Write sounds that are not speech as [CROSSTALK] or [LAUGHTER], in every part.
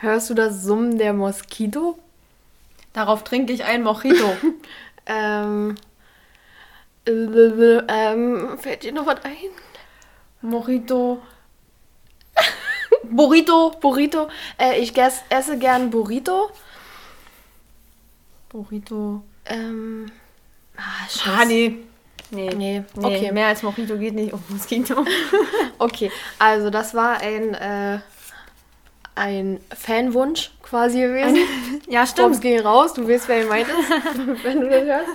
Hörst du das Summen der Moskito? Darauf trinke ich ein Mojito. [LAUGHS] Ähm, äh, äh, ähm, fällt dir noch was ein? Mojito. Burrito. Burrito. Äh, ich gess, esse gern Burrito. Burrito. Ähm, ah, Ah, scheiße. nee. Nee. Nee, Nee, okay. mehr als Mojito geht nicht. Oh, Moskito. [LAUGHS] Okay, also das war ein, äh, ein Fanwunsch quasi gewesen. [LAUGHS] ja, Bobs ging raus, du weißt, wer gemeint ist, [LAUGHS] wenn du das hörst.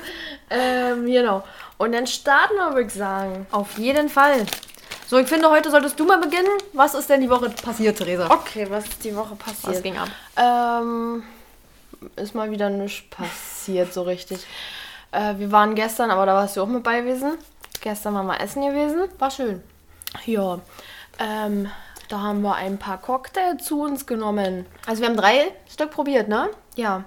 Ähm, genau. Und dann starten wir, würde ich sagen. Auf jeden Fall. So, ich finde, heute solltest du mal beginnen. Was ist denn die Woche passiert, Theresa? Okay, was ist die Woche passiert? Was ging ab? Ähm, ist mal wieder nichts passiert so richtig. Äh, wir waren gestern, aber da warst du auch mit bei gewesen. Gestern waren wir essen gewesen. War schön. Ja. Ähm, da haben wir ein paar Cocktails zu uns genommen. Also wir haben drei Stück probiert, ne? Ja.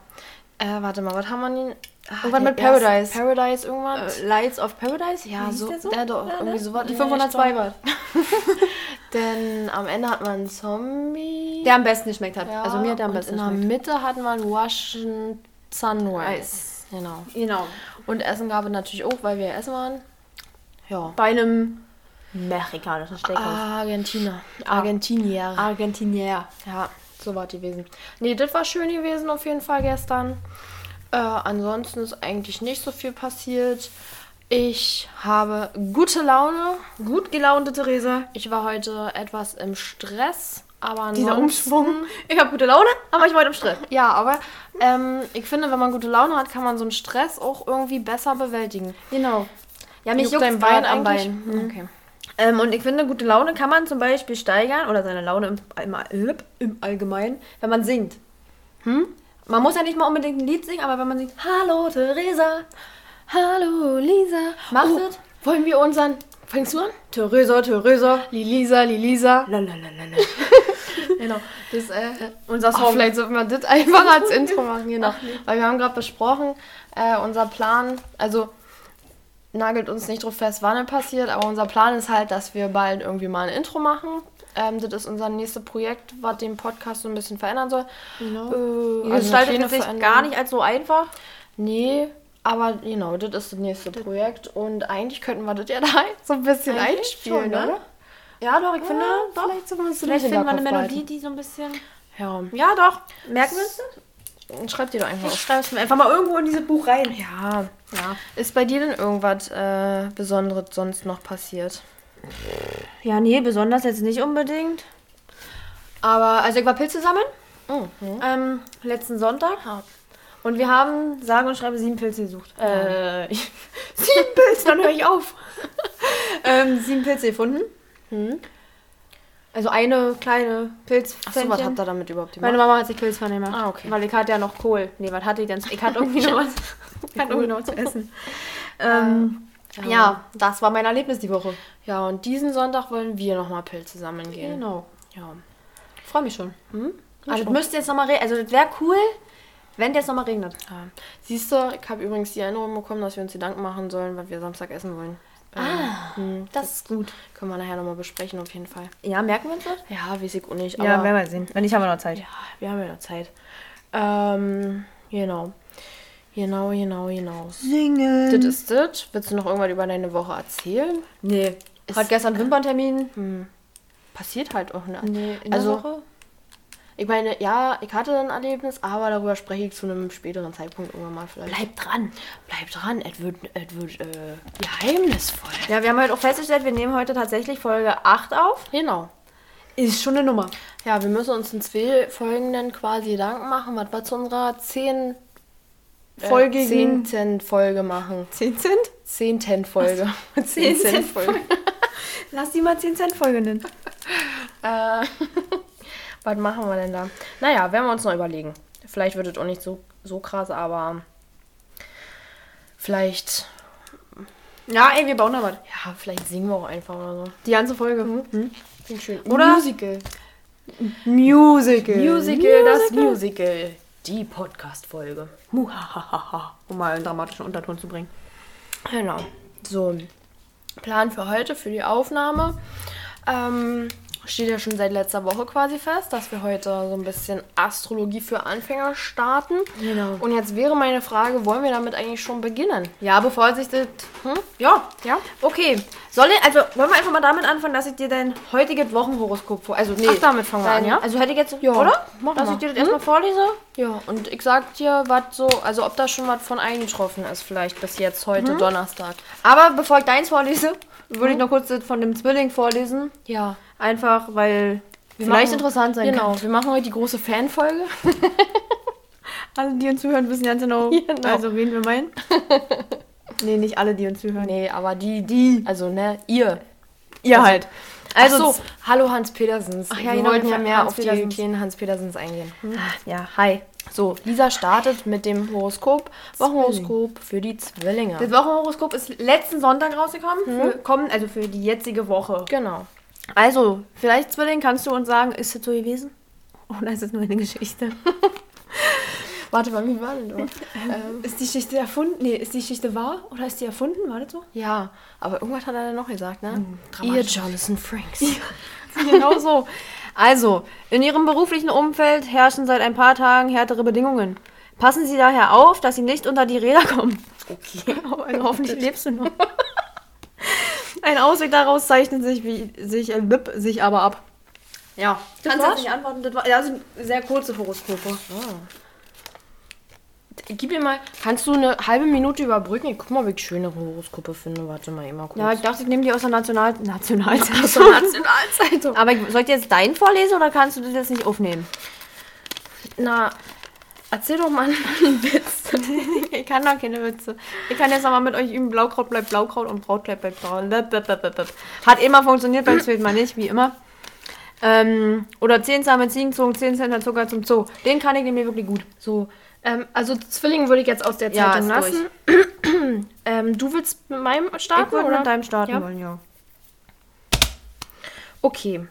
Äh, warte mal, was haben wir denn? Ah, Irgendwann mit Paradise. Paradise irgendwas? Äh, Lights of Paradise? ja, hieß so, der doch, Ja, irgendwie ne? sowas. Die Ja, 502 ich war. [LAUGHS] Denn am Ende hat man einen Zombie. Der am besten geschmeckt hat. Ja, also mir hat der am besten in der geschmeckt. Mitte hatten wir einen Russian Sunrise. Genau. Genau. Und Essen gab es natürlich auch, weil wir essen waren. Ja. Bei einem mexikanischen Steakhouse. Argentina. Argentinier. Argentinier. Ja, so war die gewesen. Nee, das war schön gewesen auf jeden Fall gestern. Äh, ansonsten ist eigentlich nicht so viel passiert. Ich habe gute Laune. Gut gelaunte Theresa. Ich war heute etwas im Stress, aber Dieser. Umschwung. Ich habe gute Laune, aber ich war heute im Stress. Ja, aber ähm, ich finde, wenn man gute Laune hat, kann man so einen Stress auch irgendwie besser bewältigen. Genau. Ja, mich Juckt juckt dein Bein am? Bein. Mhm. Okay. Ähm, und ich finde, gute Laune kann man zum Beispiel steigern, oder seine Laune im, im, im Allgemeinen, wenn man singt. Hm? Man muss ja nicht mal unbedingt ein Lied singen, aber wenn man singt, Hallo Theresa, Hallo, Lisa. Mach oh, das. Wollen wir unseren... Fängst du an? Theresa, Theresa. Lilisa, Lilisa. Lalalala. [LAUGHS] Genau. Das, äh, Unser oh, Song. vielleicht sollten wir das einfach als Intro machen, genau. Weil wir haben gerade besprochen, äh, unser Plan, also nagelt uns nicht drauf fest, wann es passiert, aber unser Plan ist halt, dass wir bald irgendwie mal ein Intro machen. Ähm, das ist unser nächstes Projekt, was den Podcast so ein bisschen verändern soll. Genau. Äh, Also gestaltet sich gar nicht als so einfach. Nee, aber genau, das ist das nächste Projekt und eigentlich könnten wir das ja [LAUGHS] da so ein bisschen Eigentlich einspielen, schon, ne? oder? Ja, doch, ich finde, doch. Vielleicht, uns Vielleicht das finden wir eine Melodie, die so ein bisschen... behalten. Ja, doch. Merken wir uns das? Ja, schreib dir doch einfach Ich auf. schreibe es mir einfach mal irgendwo in dieses Buch rein. Ja, Ja. Ist bei dir denn irgendwas äh, Besonderes sonst noch passiert? Ja, nee, besonders jetzt nicht unbedingt. Aber, also ich war Pilze sammeln, Mhm. ähm, letzten Sonntag. Ja. Und wir haben, sage und schreibe, sieben Pilze gesucht. Äh, [LAUGHS] sieben Pilze, dann höre ich auf. [LAUGHS] ähm, sieben Pilze gefunden. Hm? Also eine kleine Pilzpfännchen. Achso, was habt ihr damit überhaupt gemacht? Meine Mama hat sich Pilzpfanne gemacht. Ah, okay. Weil ich hatte ja noch Kohl. Nee, was hatte ich denn? Ich hatte irgendwie noch was. [LAUGHS] Ich hatte irgendwie noch was zu essen. [LAUGHS] Ähm, ja. das war mein Erlebnis die Woche. Ja, und diesen Sonntag wollen wir nochmal Pilze sammeln gehen. Genau. Ja. Ich freue mich schon. Hm? Also, das müsste jetzt nochmal regnen. Also, das wäre cool, wenn der jetzt nochmal regnet. ja. Siehst du, ich habe übrigens die Erinnerung bekommen, dass wir uns Gedanken machen sollen, was wir Samstag essen wollen. Ah, hm, das ist gut. können wir nachher nochmal besprechen, auf jeden Fall. Ja, merken wir uns das? Ja, weiß ich auch nicht. Ja, werden wir sehen. Wenn nicht, haben wir noch Zeit. Ja, wir haben ja noch Zeit. Ähm, genau. Genau, genau, genau. Singen. Das ist das. Willst du noch irgendwas über deine Woche erzählen? Nee. Hatte gestern Wimperntermin. Hm. Passiert halt auch, ne? Nee, in Also- der Woche? Ich meine, ja, ich hatte ein Erlebnis, aber darüber spreche ich zu einem späteren Zeitpunkt irgendwann mal vielleicht. Bleib dran. Bleib dran, es wird, es wird äh, geheimnisvoll. Ja, wir haben heute auch festgestellt, wir nehmen heute tatsächlich Folge 8 auf. Genau. Ist schon eine Nummer. Ja, wir müssen uns in zwei Folgen dann quasi Gedanken machen, was wir zu unserer zehn, äh, Folgigen- zehnten Folge machen. 10 Cent? Zehnten Folge. Zehn [LAUGHS] Zehnten Cent Folge. Lass die mal 10 Cent Folge nennen. [LAUGHS] Äh, [LAUGHS] was machen wir denn da? Naja, werden wir uns noch überlegen. Vielleicht wird es auch nicht so, so krass, aber vielleicht, Ja, ey, wir bauen da was. ja, vielleicht singen wir auch einfach oder so. Die ganze Folge. Hm? Klingt schön. Oder? Musical. Musical. Musical, das Musical. Die Podcast-Folge. Muhahaha. Um mal einen dramatischen Unterton zu bringen. Genau. So, Plan für heute, für die Aufnahme. Ähm, steht ja schon seit letzter Woche quasi fest, dass wir heute so ein bisschen Astrologie für Anfänger starten. Genau. Und jetzt wäre meine Frage, wollen wir damit eigentlich schon beginnen? Ja, bevor sich das. Hm? Ja. Ja. Okay. Soll ich, also wollen wir einfach mal damit anfangen, dass ich dir dein heutiges Wochenhoroskop vor. Also nee. Ach, damit fangen wir an, ja? Also hätte ich jetzt. Ja, Oder? machen dass wir. ich dir das Hm? erstmal vorlese. Ja, und ich sag dir, was so, also ob da schon was von eingetroffen ist, vielleicht bis jetzt heute Donnerstag. Aber bevor ich deins vorlese, würde ich noch kurz das von dem Zwilling vorlesen. Ja. Einfach, weil Wir vielleicht machen- interessant sein Genau, kann. wir machen heute die große Fanfolge. [LAUGHS] Alle, die uns zuhören, wissen ganz genau, Genau. also wen wir meinen. [LAUGHS] nee, nicht alle, die uns zuhören. Nee, aber die, die, also ne, ihr. Ihr halt. Also, Also, so, hallo Hans Petersens. Ach ja, wir genau, wollten ja Hans mehr auf Petersens. die kleinen Hans Petersens eingehen. Ah, ja, hi. So, Lisa startet mit dem Horoskop, Wochenhoroskop für die Zwillinge. Das Wochenhoroskop ist letzten Sonntag rausgekommen. Für, kommen, also für die jetzige Woche. Genau. Also, vielleicht, Zwilling, kannst du uns sagen, ist es so gewesen? Oder ist es nur eine Geschichte? [LAUGHS] Warte mal, wie war denn das? [LAUGHS] ähm, Ist die Geschichte erfunden? Nee, ist die Geschichte wahr? Oder ist die erfunden? War das so? ja, aber irgendwas hat er dann noch gesagt, ne? Ihr dramatisch. Jonathan Franks. [LAUGHS] genau so. Also, in Ihrem beruflichen Umfeld herrschen seit ein paar Tagen härtere Bedingungen. Passen Sie daher auf, dass Sie nicht unter die Räder kommen. Okay. Also hoffentlich lebst du noch. Ein Ausweg daraus zeichnet sich, wie, sich, äh, bip, sich aber ab. Ja, Das kannst du nicht antworten. Das, war, das sind sehr kurze Horoskope. Gib mir mal, kannst du eine halbe Minute überbrücken? Ich guck mal, wie ich schöne Horoskope finde. Warte mal, immer kurz. Ja, ich dachte, ich nehme die aus der National Nationalzeitung. Aus der Nationalzeitung. Aber ich- soll ich jetzt deinen vorlesen oder kannst du das jetzt nicht aufnehmen? Na, erzähl doch mal einen Witz. [LAUGHS] Ich kann doch keine Witze. Ich kann jetzt nochmal mit euch üben, Blaukraut bleibt Blaukraut und Brautkleid bleibt Braut. Hat immer funktioniert, beim Zweit mal nicht, wie immer. Ähm, oder 10 Samen Ziegen zogen 10 Cent Zucker zum Zoo. Den kann ich nämlich wirklich gut. So, ähm, also Zwilling würde ich jetzt aus der Ja, Zeitung lassen. [CLEARS THROAT] ähm, du willst mit meinem starten, Ich würde mit deinem starten Ja. wollen, ja. Okay.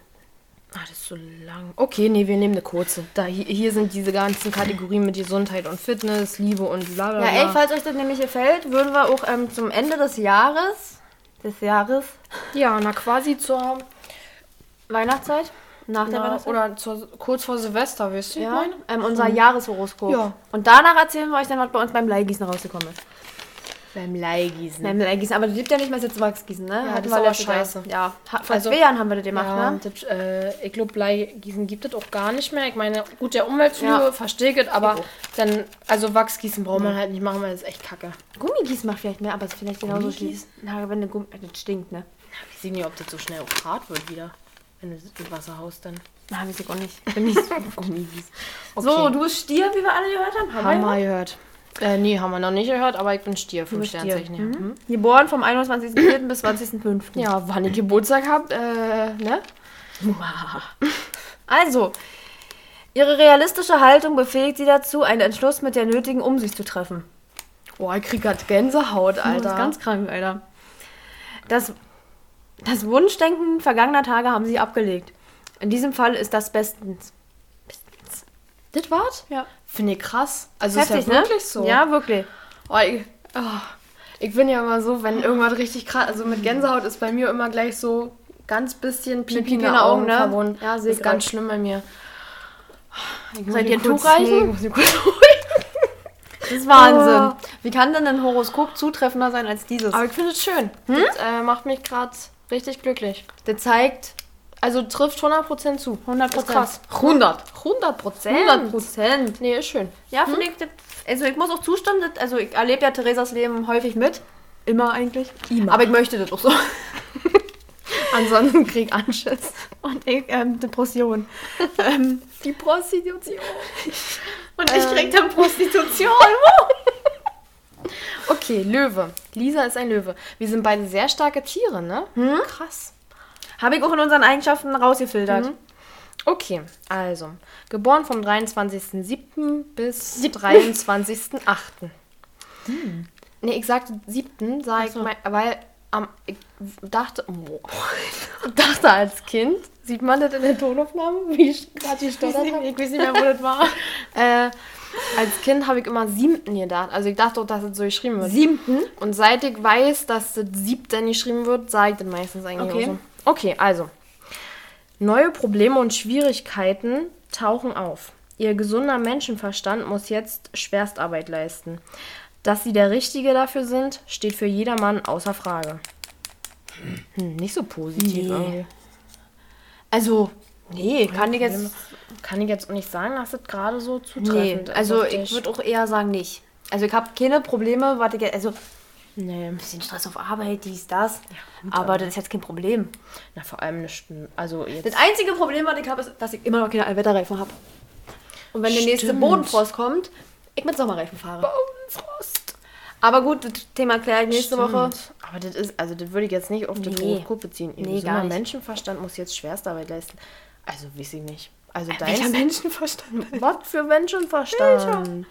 Ah, das ist so lang. Okay, nee, wir nehmen eine kurze. Da, hier, hier sind diese ganzen Kategorien mit Gesundheit und Fitness, Liebe und bla bla Ja, bla. ey, falls euch das nämlich gefällt, würden wir auch ähm, zum Ende des Jahres, des Jahres, [LAUGHS] Ja, na quasi zur, Weihnachtszeit, nach der na, Weihnachtszeit, oder zur, kurz vor Silvester, weißt du, wie ich ja, meine? ähm, unser Jahreshoroskop. Ja. Und danach erzählen wir euch dann, was bei uns beim Leihgießen rausgekommen ist. Beim Leihgießen. Nein, Leihgießen, aber das gibt ja nicht mehr jetzt Wachsgießen, ne? Ja, Hatten das wir Jahr. scheiße. Ja, ha- vor Also- zwei Jahren haben wir das gemacht, Ja, ne? das, äh, ich glaube, Bleigießen gibt es auch gar nicht mehr. Ich meine, gut, der Umweltflüge Ja. verstehe ich aber dann, also Wachsgießen braucht man halt nicht machen, weil das ist echt kacke. Gummigies macht vielleicht mehr, aber es ist vielleicht genauso schlimm. Na, wenn eine Gummi... Das stinkt, ne? Ich sehe nicht, ob das so schnell auch hart wird wieder. Wenn du das im Wasser haust, dann. Na, weiß ich auch nicht. Bin nicht so [LAUGHS] Gummiwies. So, du bist Stier, wie wir alle gehört haben. Haben wir gehört. Äh, nee, haben wir noch nicht gehört, aber ich bin Stier, Stier. Sternzeichen. Ja. Mhm. Geboren vom 21.04. bis 20.05. ja, wann ihr Geburtstag habt, äh, ne? [LAUGHS] Also, ihre realistische Haltung befähigt sie dazu, einen Entschluss mit der nötigen Umsicht zu treffen. Boah, ich krieg grad Gänsehaut, Das Alter. ist ganz krank, Alter. Das, das Wunschdenken vergangener Tage haben sie abgelegt. In diesem Fall ist das bestens. das war's? Ja. Finde ich krass. Also Heftig, ist ja wirklich ne? so. Ja, wirklich. Oh, ich, oh, ich bin ja immer so, wenn irgendwas richtig krass, also mit Gänsehaut ist bei mir immer gleich so ganz bisschen Pipi, in den den Augen Augen, ne? verbunden. Ja, das seh ist ganz grad. schlimm bei mir. Ich muss Soll ich mich dir ein kurz Tuch reichen? legen, muss mich kurz [LAUGHS] Das ist Wahnsinn. Oh. Wie kann denn ein Horoskop zutreffender sein als dieses? Aber ich finde es schön. Das äh, macht mich gerade richtig glücklich. Der zeigt Also trifft 100% zu. 100 Ist krass. 100. 100%? 100 Prozent. Nee, ist schön. Ja, finde ich. das- Also ich muss auch zustimmen, also ich erlebe ja Theresas Leben häufig mit. Immer eigentlich. Immer. Aber ich möchte das auch so. [LAUGHS] Ansonsten krieg Anschiss. Und ich, ähm, Depression. ähm, Die Prostitution. und ich krieg dann Prostitution. [LAUGHS] Okay, Löwe. Lisa ist ein Löwe. Wir sind beide sehr starke Tiere, ne? Krass. Habe ich auch in unseren Eigenschaften rausgefiltert. Okay, also, geboren vom 23.07. bis 23.08. Nee, ich sagte 7., sag ich so. mal, weil am, ich dachte, oh, ich [LAUGHS] dachte als Kind, sieht man das in der Tonaufnahme, wie ich gerade gestottert habe? Ich weiß nicht mehr, wo das war. [LAUGHS] Äh, als Kind habe ich immer siebten gedacht. Also ich dachte auch, dass es so geschrieben wird. Siebten? Und seit ich weiß, dass das siebten geschrieben wird, sage ich das meistens eigentlich Okay. auch so. Okay, also. Neue Probleme und Schwierigkeiten tauchen auf. Ihr gesunder Menschenverstand muss jetzt Schwerstarbeit leisten. Dass sie der Richtige dafür sind, steht für jedermann außer Frage. Hm, nicht so positiv. Nee. Also, nee, kann ich jetzt. Kann ich jetzt auch nicht sagen, dass das gerade so Nee, zutreffend ist. also ich würde auch eher sagen nicht. Also ich habe keine Probleme, warte, ich- also ein Nee. bisschen Stress auf Arbeit, dies, das. aber das ist jetzt kein Problem. Na, vor allem nicht. Also jetzt. Das einzige Problem, was ich habe, ist, dass ich immer noch keine Allwetterreifen habe. Und wenn der nächste Stimmt. Bodenfrost kommt, ich mit Sommerreifen fahre. Bodenfrost. Aber gut, das Thema kläre ich nächste Woche. Aber das ist, also das würde ich jetzt nicht auf das Nee. Horoskop beziehen. Ihr Nee, gar nicht. Menschenverstand muss jetzt Schwerstarbeit leisten. Also weiß ich nicht. Also Welcher deins. Menschenverstand? [LAUGHS] Was für Menschenverstand?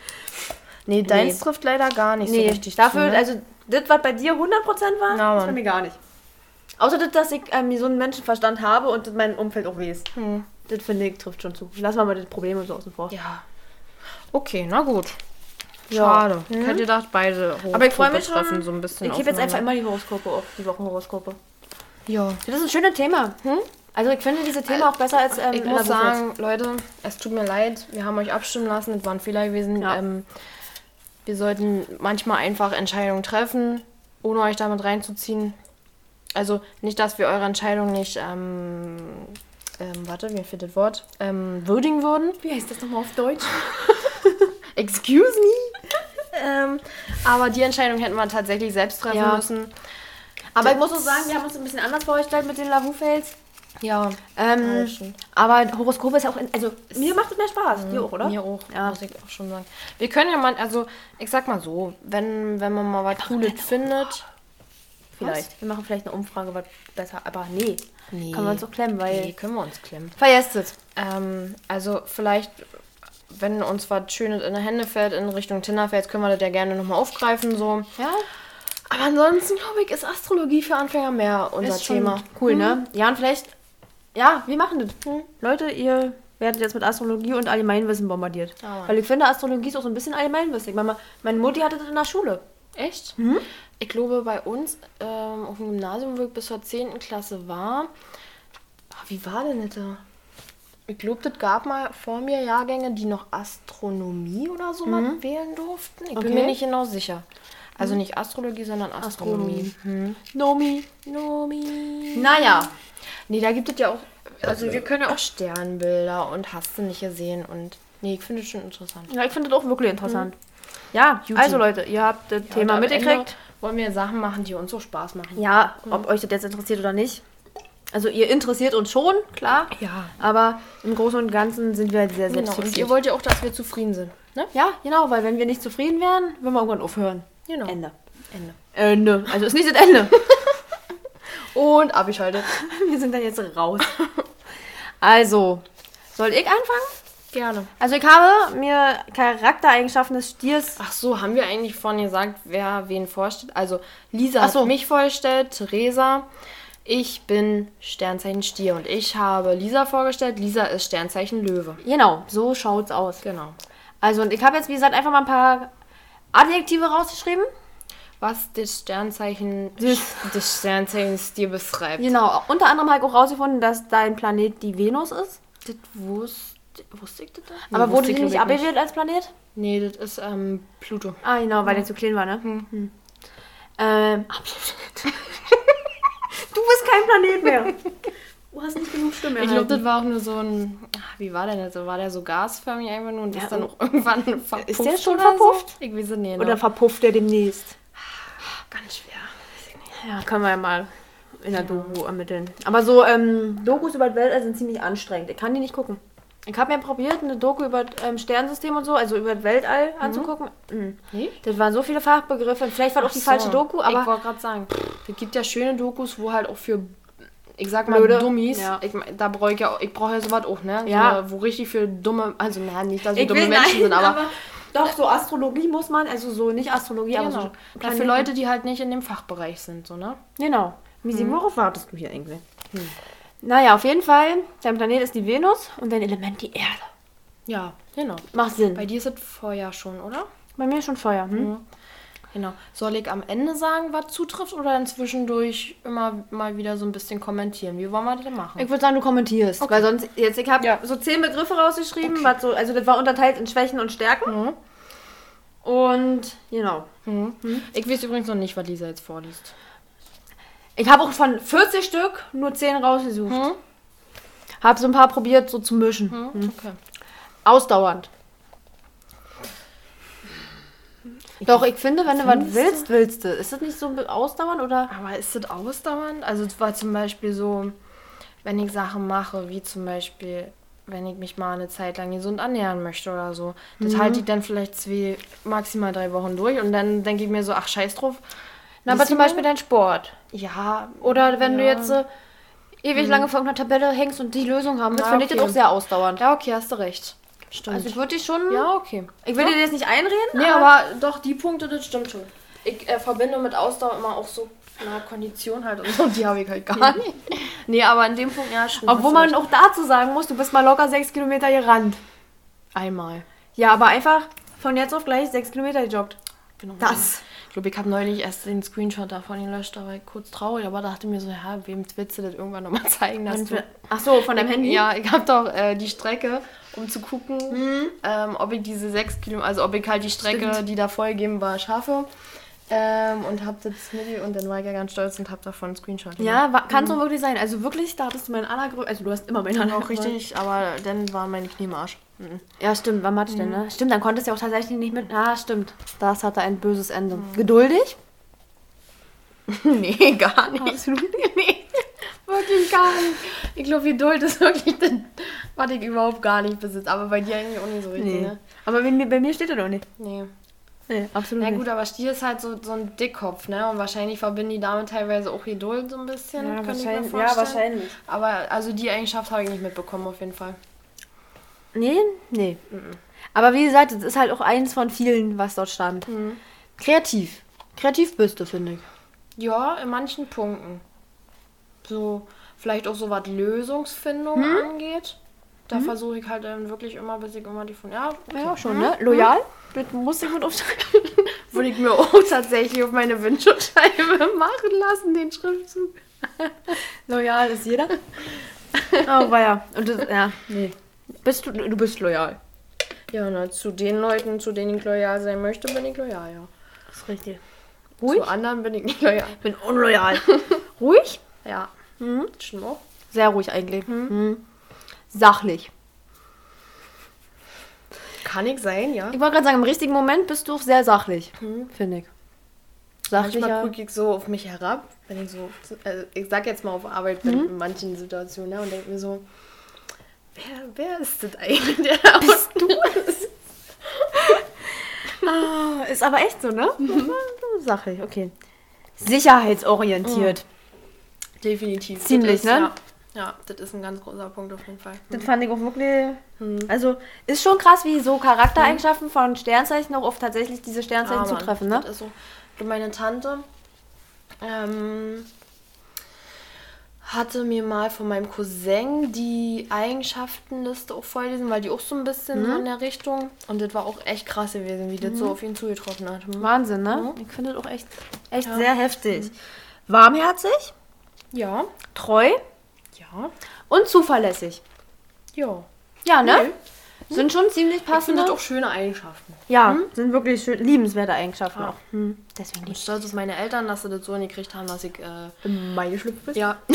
Nee, deins Nee. trifft leider gar nicht so Nee, richtig dafür, zu, ne? also das, was bei dir 100% war, Na, das bei mir gar nicht. Außer das, dass ich ähm, so einen Menschenverstand habe und mein Umfeld auch weiß. Hm. Das finde ich trifft schon zu. Lass mal mal das Problem so außen vor. Ja. Okay, na gut. Ja. Schade. Hm. Ich hätte gedacht, beide Horoskope Aber ich freue mich schon. treffen so ein bisschen ich gebe jetzt einfach immer die Horoskope auf, die Wochenhoroskope. Ja. Das ist ein schönes Thema. Hm? Also ich finde diese Themen auch besser als ähm, Ich muss sagen, Leute, es tut mir leid. Wir haben euch abstimmen lassen. Es war ein Fehler gewesen. Ja. Ähm, wir sollten manchmal einfach Entscheidungen treffen, ohne euch damit reinzuziehen. Also nicht, dass wir eure Entscheidung nicht, ähm, ähm, warte, mir fehlt das Wort, ähm, würdigen würden. Wie heißt das nochmal auf Deutsch? [LAUGHS] Excuse me? ähm, aber die Entscheidung hätten wir tatsächlich selbst treffen Ja. müssen. Aber ich muss auch sagen, wir haben uns ein bisschen anders vorgestellt mit den Lavu-Fails. Ja. Ähm, stimmt. aber Horoskop ist ja auch, in, also mir macht es mehr Spaß. Dir auch, oder? Mir auch, Ja. muss ich auch schon sagen. Wir können ja mal, also ich sag mal so, wenn, wenn man mal was Cooles findet, Vielleicht. Wir machen vielleicht eine Umfrage, was besser. Aber nee. Nee. Können wir uns auch klemmen, weil. nee, können wir uns klemmen. Vergesst es. Ähm, also vielleicht, wenn uns was Schönes in die Hände fällt, in Richtung Tinderfeld, können wir das ja gerne nochmal aufgreifen, so. Ja, Aber ansonsten, glaube ich, ist Astrologie für Anfänger mehr unser ist Thema. cool, ne? Ja, und vielleicht. Ja, wir machen das. Leute, ihr werdet jetzt mit Astrologie und Allgemeinwissen bombardiert. Mann. Weil ich finde, Astrologie ist auch so ein bisschen Allgemeinwissen. Ich meine, meine Mutti hatte das in der Schule. Echt? Hm? Ich glaube, bei uns ähm, auf dem Gymnasium, wo ich bis zur 10. Klasse war, ah, wie war denn das? da? Ich glaube, das gab mal vor mir Jahrgänge, die noch Astronomie oder so mal wählen durften. Ich bin Mhm. Okay. mir nicht genau sicher. Also nicht Astrologie, sondern Astronomie. Hm. Nomi. Nomi. Naja. Nee, da gibt es ja auch, also wir können ja auch Sternbilder und hast du nicht gesehen und nee, ich finde es schon interessant. Ja, ich finde das auch wirklich interessant. Ja, Juti. also Leute, ihr habt das Und Thema mitgekriegt. Wollen wir Sachen machen, die uns so Spaß machen. Ja, ob euch das jetzt interessiert oder nicht. Also ihr interessiert uns schon, klar. Ja. Aber im Großen und Ganzen sind wir halt sehr Genau. Und selbstfixiert. ihr wollt ja auch, dass wir zufrieden sind. Ne? ja, genau, weil wenn wir nicht zufrieden wären, würden wir irgendwann aufhören. Genau. Ende. Ende. Ende. Also ist nicht das Ende. [LAUGHS] Und abgeschaltet. [LAUGHS] wir sind dann jetzt raus. Also, soll ich anfangen? Gerne. Also ich habe mir Charaktereigenschaften des Stiers. Ach so, haben wir eigentlich vorhin gesagt, wer wen vorstellt? Also Lisa so. hat mich vorgestellt, Theresa. Ich bin Sternzeichen Stier und ich habe Lisa vorgestellt. Lisa ist Sternzeichen Löwe. Genau, so schaut's aus. Genau. Also und ich habe jetzt, wie gesagt, einfach mal ein paar Adjektive rausgeschrieben. Was das Sternzeichen Das- des Sternzeichens dir beschreibt. Genau, unter anderem habe ich auch rausgefunden, dass dein Planet die Venus ist. Das wusste, wusste ich das? Aber wurde die ich, nicht abgewählt als Planet? Nee, das ist ähm, Pluto. Ah, genau, weil der zu klein war, ne? Hm. Ähm, [LAUGHS] du bist kein Planet mehr. Du hast nicht genug Stimme. Ich glaube, das war auch nur so ein. ach, Wie war der denn so? War der so gasförmig einfach nur und Ja, ist dann und- auch irgendwann verpufft? [LAUGHS] Ist der schon oder verpufft? So? Ich weiß nicht. Oder Oder verpufft der demnächst? Ganz schwer. Ja, können wir ja mal in der Doku ermitteln. Aber so ähm, Dokus über das Weltall sind ziemlich anstrengend. Ich kann die nicht gucken. Ich habe mir probiert, eine Doku über das ähm, Sternensystem und so, also über das Weltall anzugucken. Mhm. Nee? Das waren so viele Fachbegriffe. Vielleicht war das auch die Ach so. falsche Doku, aber Ich wollte gerade sagen, es gibt ja schöne Dokus, wo halt auch für. Ich sag mal, Blöde. Dummies. Ja. Ich, da brauche ich ja, auch- ich brauche ja sowas auch, ne? So Ja. eine, wo richtig für dumme, also na, nicht, dass wir Ich dumme will- Menschen nein, sind, aber, doch, so Astrologie muss man, also so nicht Astrologie, aber genau. so Na, für Planeten. Leute, die halt nicht in dem Fachbereich sind, so, ne? Genau. Misi, worauf wartest du hier irgendwie? Naja, auf jeden Fall, dein Planet ist die Venus und dein Element die Erde. Ja, genau. Macht Sinn. Bei dir ist es Feuer schon, oder? Bei mir schon Feuer. Hm? Genau. Soll ich am Ende sagen, was zutrifft oder dann zwischendurch immer mal wieder so ein bisschen kommentieren? Wie wollen wir das denn machen? Ich würde sagen, du kommentierst. Weil sonst, jetzt, ich habe Ja. so zehn Begriffe rausgeschrieben, was so, also das war unterteilt in Schwächen und Stärken. Mhm. Und genau. Ich weiß übrigens noch nicht, was Lisa jetzt vorliest. Ich habe auch von 40 Stück nur 10 rausgesucht. Mhm. Habe so ein paar probiert, so zu mischen. Okay. Ausdauernd. Doch, ich finde, wenn du was willst, willst du. Ist das nicht so ausdauernd oder? Aber ist das ausdauernd? Also es war zum Beispiel so, wenn ich Sachen mache, wie zum Beispiel, wenn ich mich mal eine Zeit lang gesund ernähren möchte oder so. Das halte ich dann vielleicht zwei, maximal drei Wochen durch und dann denke ich mir so, ach scheiß drauf. Na, aber zum Beispiel dein Sport. Ja. Oder wenn du ja. jetzt äh, ewig lange vor irgendeiner Tabelle hängst und die Lösung haben willst, Ja, finde ich das okay. auch sehr ausdauernd. Ja, okay, hast du recht. Stimmt. Also ich würde dich schon... ja, okay. Ich will dir das nicht einreden, Nee, aber doch, die Punkte, das stimmt schon. Ich äh, verbinde mit Ausdauer immer auch so na, Kondition halt und so, die habe ich halt gar nicht. Nee, aber in dem Punkt, ja, stimmt. Obwohl man auch dazu sagen muss, du bist mal locker sechs Kilometer gerannt. Einmal. Ja, aber einfach von jetzt auf gleich sechs Kilometer gejoggt. Genau. Das. Ich glaube, ich habe neulich erst den Screenshot davon gelöscht, da war ich kurz traurig, aber dachte mir so, ja, wem willst du das irgendwann nochmal [LAUGHS] zeigen? Dass du Ach so, von deinem Handy? Ja, ich habe doch äh, die Strecke, um zu gucken, ähm, ob ich diese sechs Kilometer, also ob ich halt die Strecke, Stimmt. die da vorgegeben war, schaffe. Ähm, und hab das mit und dann war ich ja ganz stolz und hab davon einen Screenshot Ja, kann es so wirklich sein. Also wirklich, da hattest du meinen allergrößten... Also du hast immer meinen gemacht. Auch allergrößten. richtig, aber dann waren meine Knie im Arsch. Mhm. Ja, stimmt, war Matsch denn, ne? Stimmt, dann konntest du ja auch tatsächlich nicht mit... Ah, stimmt. Das hatte ein böses Ende. Geduldig? [LAUGHS] [LAUGHS] nee, gar nicht. [LAUGHS] nee, wirklich gar nicht. Ich glaube, Geduld ist wirklich das, was ich überhaupt gar nicht besitze. Aber bei dir eigentlich auch nicht so richtig, ne? Aber bei mir, bei mir steht er doch nicht. Nee. Nee, absolut Na nicht. gut, aber Stier ist halt so, so ein Dickkopf, ne? Und wahrscheinlich verbinden die damit teilweise auch Geduld so ein bisschen. Ja, könnte ich mir wahrscheinlich. Ja, wahrscheinlich. Aber also die Eigenschaft habe ich nicht mitbekommen, auf jeden Fall. Nee, nee. Aber wie gesagt, es ist halt auch eins von vielen, was dort stand. Kreativ. Kreativ bist du, finde ich. Ja, in manchen Punkten. So, vielleicht auch so was Lösungsfindung angeht. Da versuche ich halt dann wirklich immer, bis ich immer die von. Ja, okay. Ja, schon, ne? Loyal? Musst du gut aufschreiben. Würde ich mir auch tatsächlich auf meine Windschutzscheibe [LAUGHS] machen lassen, den Schriftzug. [LAUGHS] Loyal ist jeder. oh, ja. Und das, ja, nee. Bist du, du bist loyal. Ja, na, zu den Leuten, zu denen ich loyal sein möchte, bin ich loyal, ja. Das ist richtig. Ruhig? Zu anderen bin ich nicht loyal. Ich bin unloyal. [LAUGHS] ruhig? Ja. Mhm. Stimmt auch. Sehr ruhig eigentlich. Mhm. Sachlich. Kann ich sein, ja. Ich wollte gerade sagen, im richtigen Moment bist du auch sehr sachlich. Finde ich. Manchmal Sachlicher. gucke ich so auf mich herab, wenn ich so, also ich sag jetzt mal auf Arbeit bin in manchen Situationen, ne, und denke mir so, wer, wer ist das eigentlich, der da Bist [LAUGHS] du? Ah, ist aber echt so, ne? Sachlich, okay. Sicherheitsorientiert. Definitiv. Ziemlich, ist, ne? Ja, ja, das ist ein ganz großer Punkt auf jeden Fall. Das fand ich auch wirklich. Also, ist schon krass, wie so Charaktereigenschaften von Sternzeichen auch auf tatsächlich diese Sternzeichen Ah, Mann, zutreffen, ne? Das ist so. Du, meine Tante ähm, hatte mir mal von meinem Cousin die Eigenschaftenliste auch vorgelesen, weil die auch so ein bisschen Mhm. in der Richtung. Und das war auch echt krass gewesen, wie das so auf ihn zugetroffen hat. Hm. Wahnsinn, ne? Ich finde das auch echt, echt Ja. sehr heftig. Warmherzig, Ja, treu ja, und zuverlässig. ja. Ja, ne? Nee. Sind schon ziemlich Ich passende. das auch schöne Eigenschaften. ja, sind wirklich schön, liebenswerte Eigenschaften Ja. auch. Hm. Deswegen Ich nicht. stolz auf meine Eltern, dass sie das so hingekriegt haben, dass ich. Äh, Meine Schlüpfe bist. ja. [LAUGHS]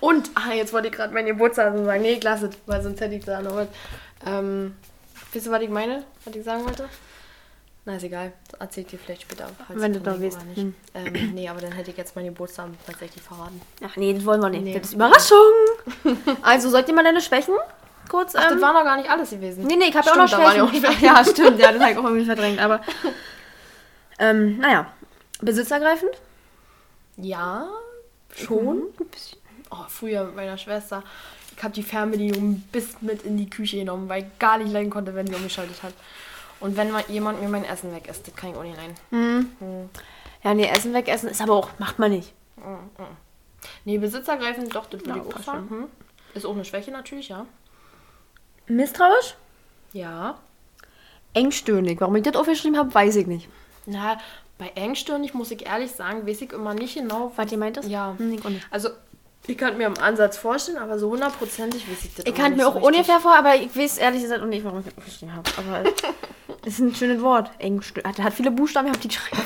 Und, ah, jetzt wollte ich gerade meinen Geburtstag sagen. Nee, ich lasse es, weil sonst hätte ich da noch was. Ähm, wisst ihr, was ich meine? Was ich sagen wollte? Na, ist egal. Das erzähl dir vielleicht später. falls Wenn du da oder nicht. Ähm, [CLEARS THROAT] nee, aber dann hätte ich jetzt meinen Geburtstag tatsächlich verraten. Ach nee, das wollen wir nicht. Nee. Das ist Überraschung. [LAUGHS] also, sollt ihr mal deine Schwächen kurz. Ach, ähm, das war noch gar nicht alles gewesen. Nee, nee, ich habe ja auch noch waren ja Schwächen. auch Schwächen. Ja, stimmt, ja, das habe ich auch irgendwie verdrängt. Aber, [LAUGHS] ähm, naja, besitzergreifend? Ja, schon. Oh, früher mit meiner Schwester. Ich habe die Fernbedienung bis mit in die Küche genommen, weil ich gar nicht leiden konnte, wenn sie umgeschaltet hat. Und wenn mal jemand mir mein Essen weg isst, das kann ich auch nicht leiden. Ja, nee, Essen wegessen ist aber auch, macht man nicht. Nee, besitzergreifend, doch, das würde ich auch sagen. Hm. Ist auch eine Schwäche natürlich, ja. Misstrauisch? Ja. Engstirnig. Warum ich das aufgeschrieben habe, weiß ich nicht. Na, bei engstirnig muss ich ehrlich sagen, weiß ich immer nicht genau. Was ihr meint das? Ja. Hm, auch nicht. Also, ich kann mir im Ansatz vorstellen, aber so hundertprozentig weiß ich das Ich nicht mir auch so ungefähr vor, aber ich weiß ehrlich gesagt auch nicht, warum ich das aufgeschrieben habe. Aber [LAUGHS] es ist ein schönes Wort. Engstirnig. Hat, hat viele Buchstaben, ich habe die geschrieben.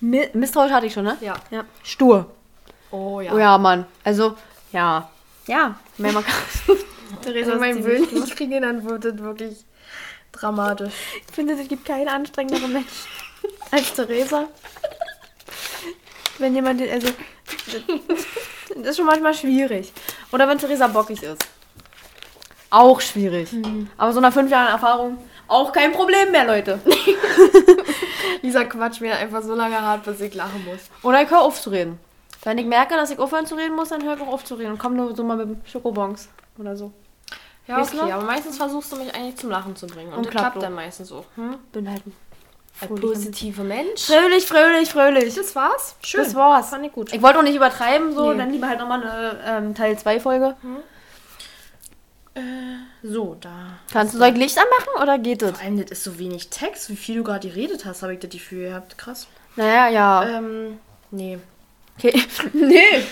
Mi- Misstrauisch hatte ich schon, ne? Ja. ja. Stur. Oh ja. Oh ja, Mann. Also, ja. Ja, mehr man kann. [LAUGHS] Theresa ich meinen ziemlich Willen nicht kriege, dann wird das wirklich dramatisch. Ich finde, es gibt keinen anstrengenderen Mensch als Theresa. Wenn jemand, den- also, das ist schon manchmal schwierig. Oder wenn Theresa bockig ist. Auch schwierig. Aber so nach fünf Jahren Erfahrung, auch kein Problem mehr, Leute. [LAUGHS] Dieser Quatsch mir einfach so lange hart, bis ich lachen muss. Oder ich höre auf zu reden. Wenn ich merke, dass ich aufhören zu reden muss, dann höre ich auch auf zu reden und komme nur so mal mit Schokobons oder so. Ja, okay, aber meistens versuchst du mich eigentlich zum Lachen zu bringen. Und, Und das klappt klappt dann meistens auch. Hm? Bin halt ein Ein positiver Mensch. Fröhlich, fröhlich, fröhlich. Das war's? Schön. Das war's. Fand ich gut. Ich wollte auch nicht übertreiben, so, Nee. dann lieber halt nochmal eine ähm, Teil 2 Folge. So, da. Kannst du soll ich Licht anmachen oder geht das? Vor allem, das ist so wenig Text, wie viel du gerade geredet hast, habe ich das Gefühl gehabt. Krass. Naja, ja. Ähm, nee. Okay. [LAUGHS] nee.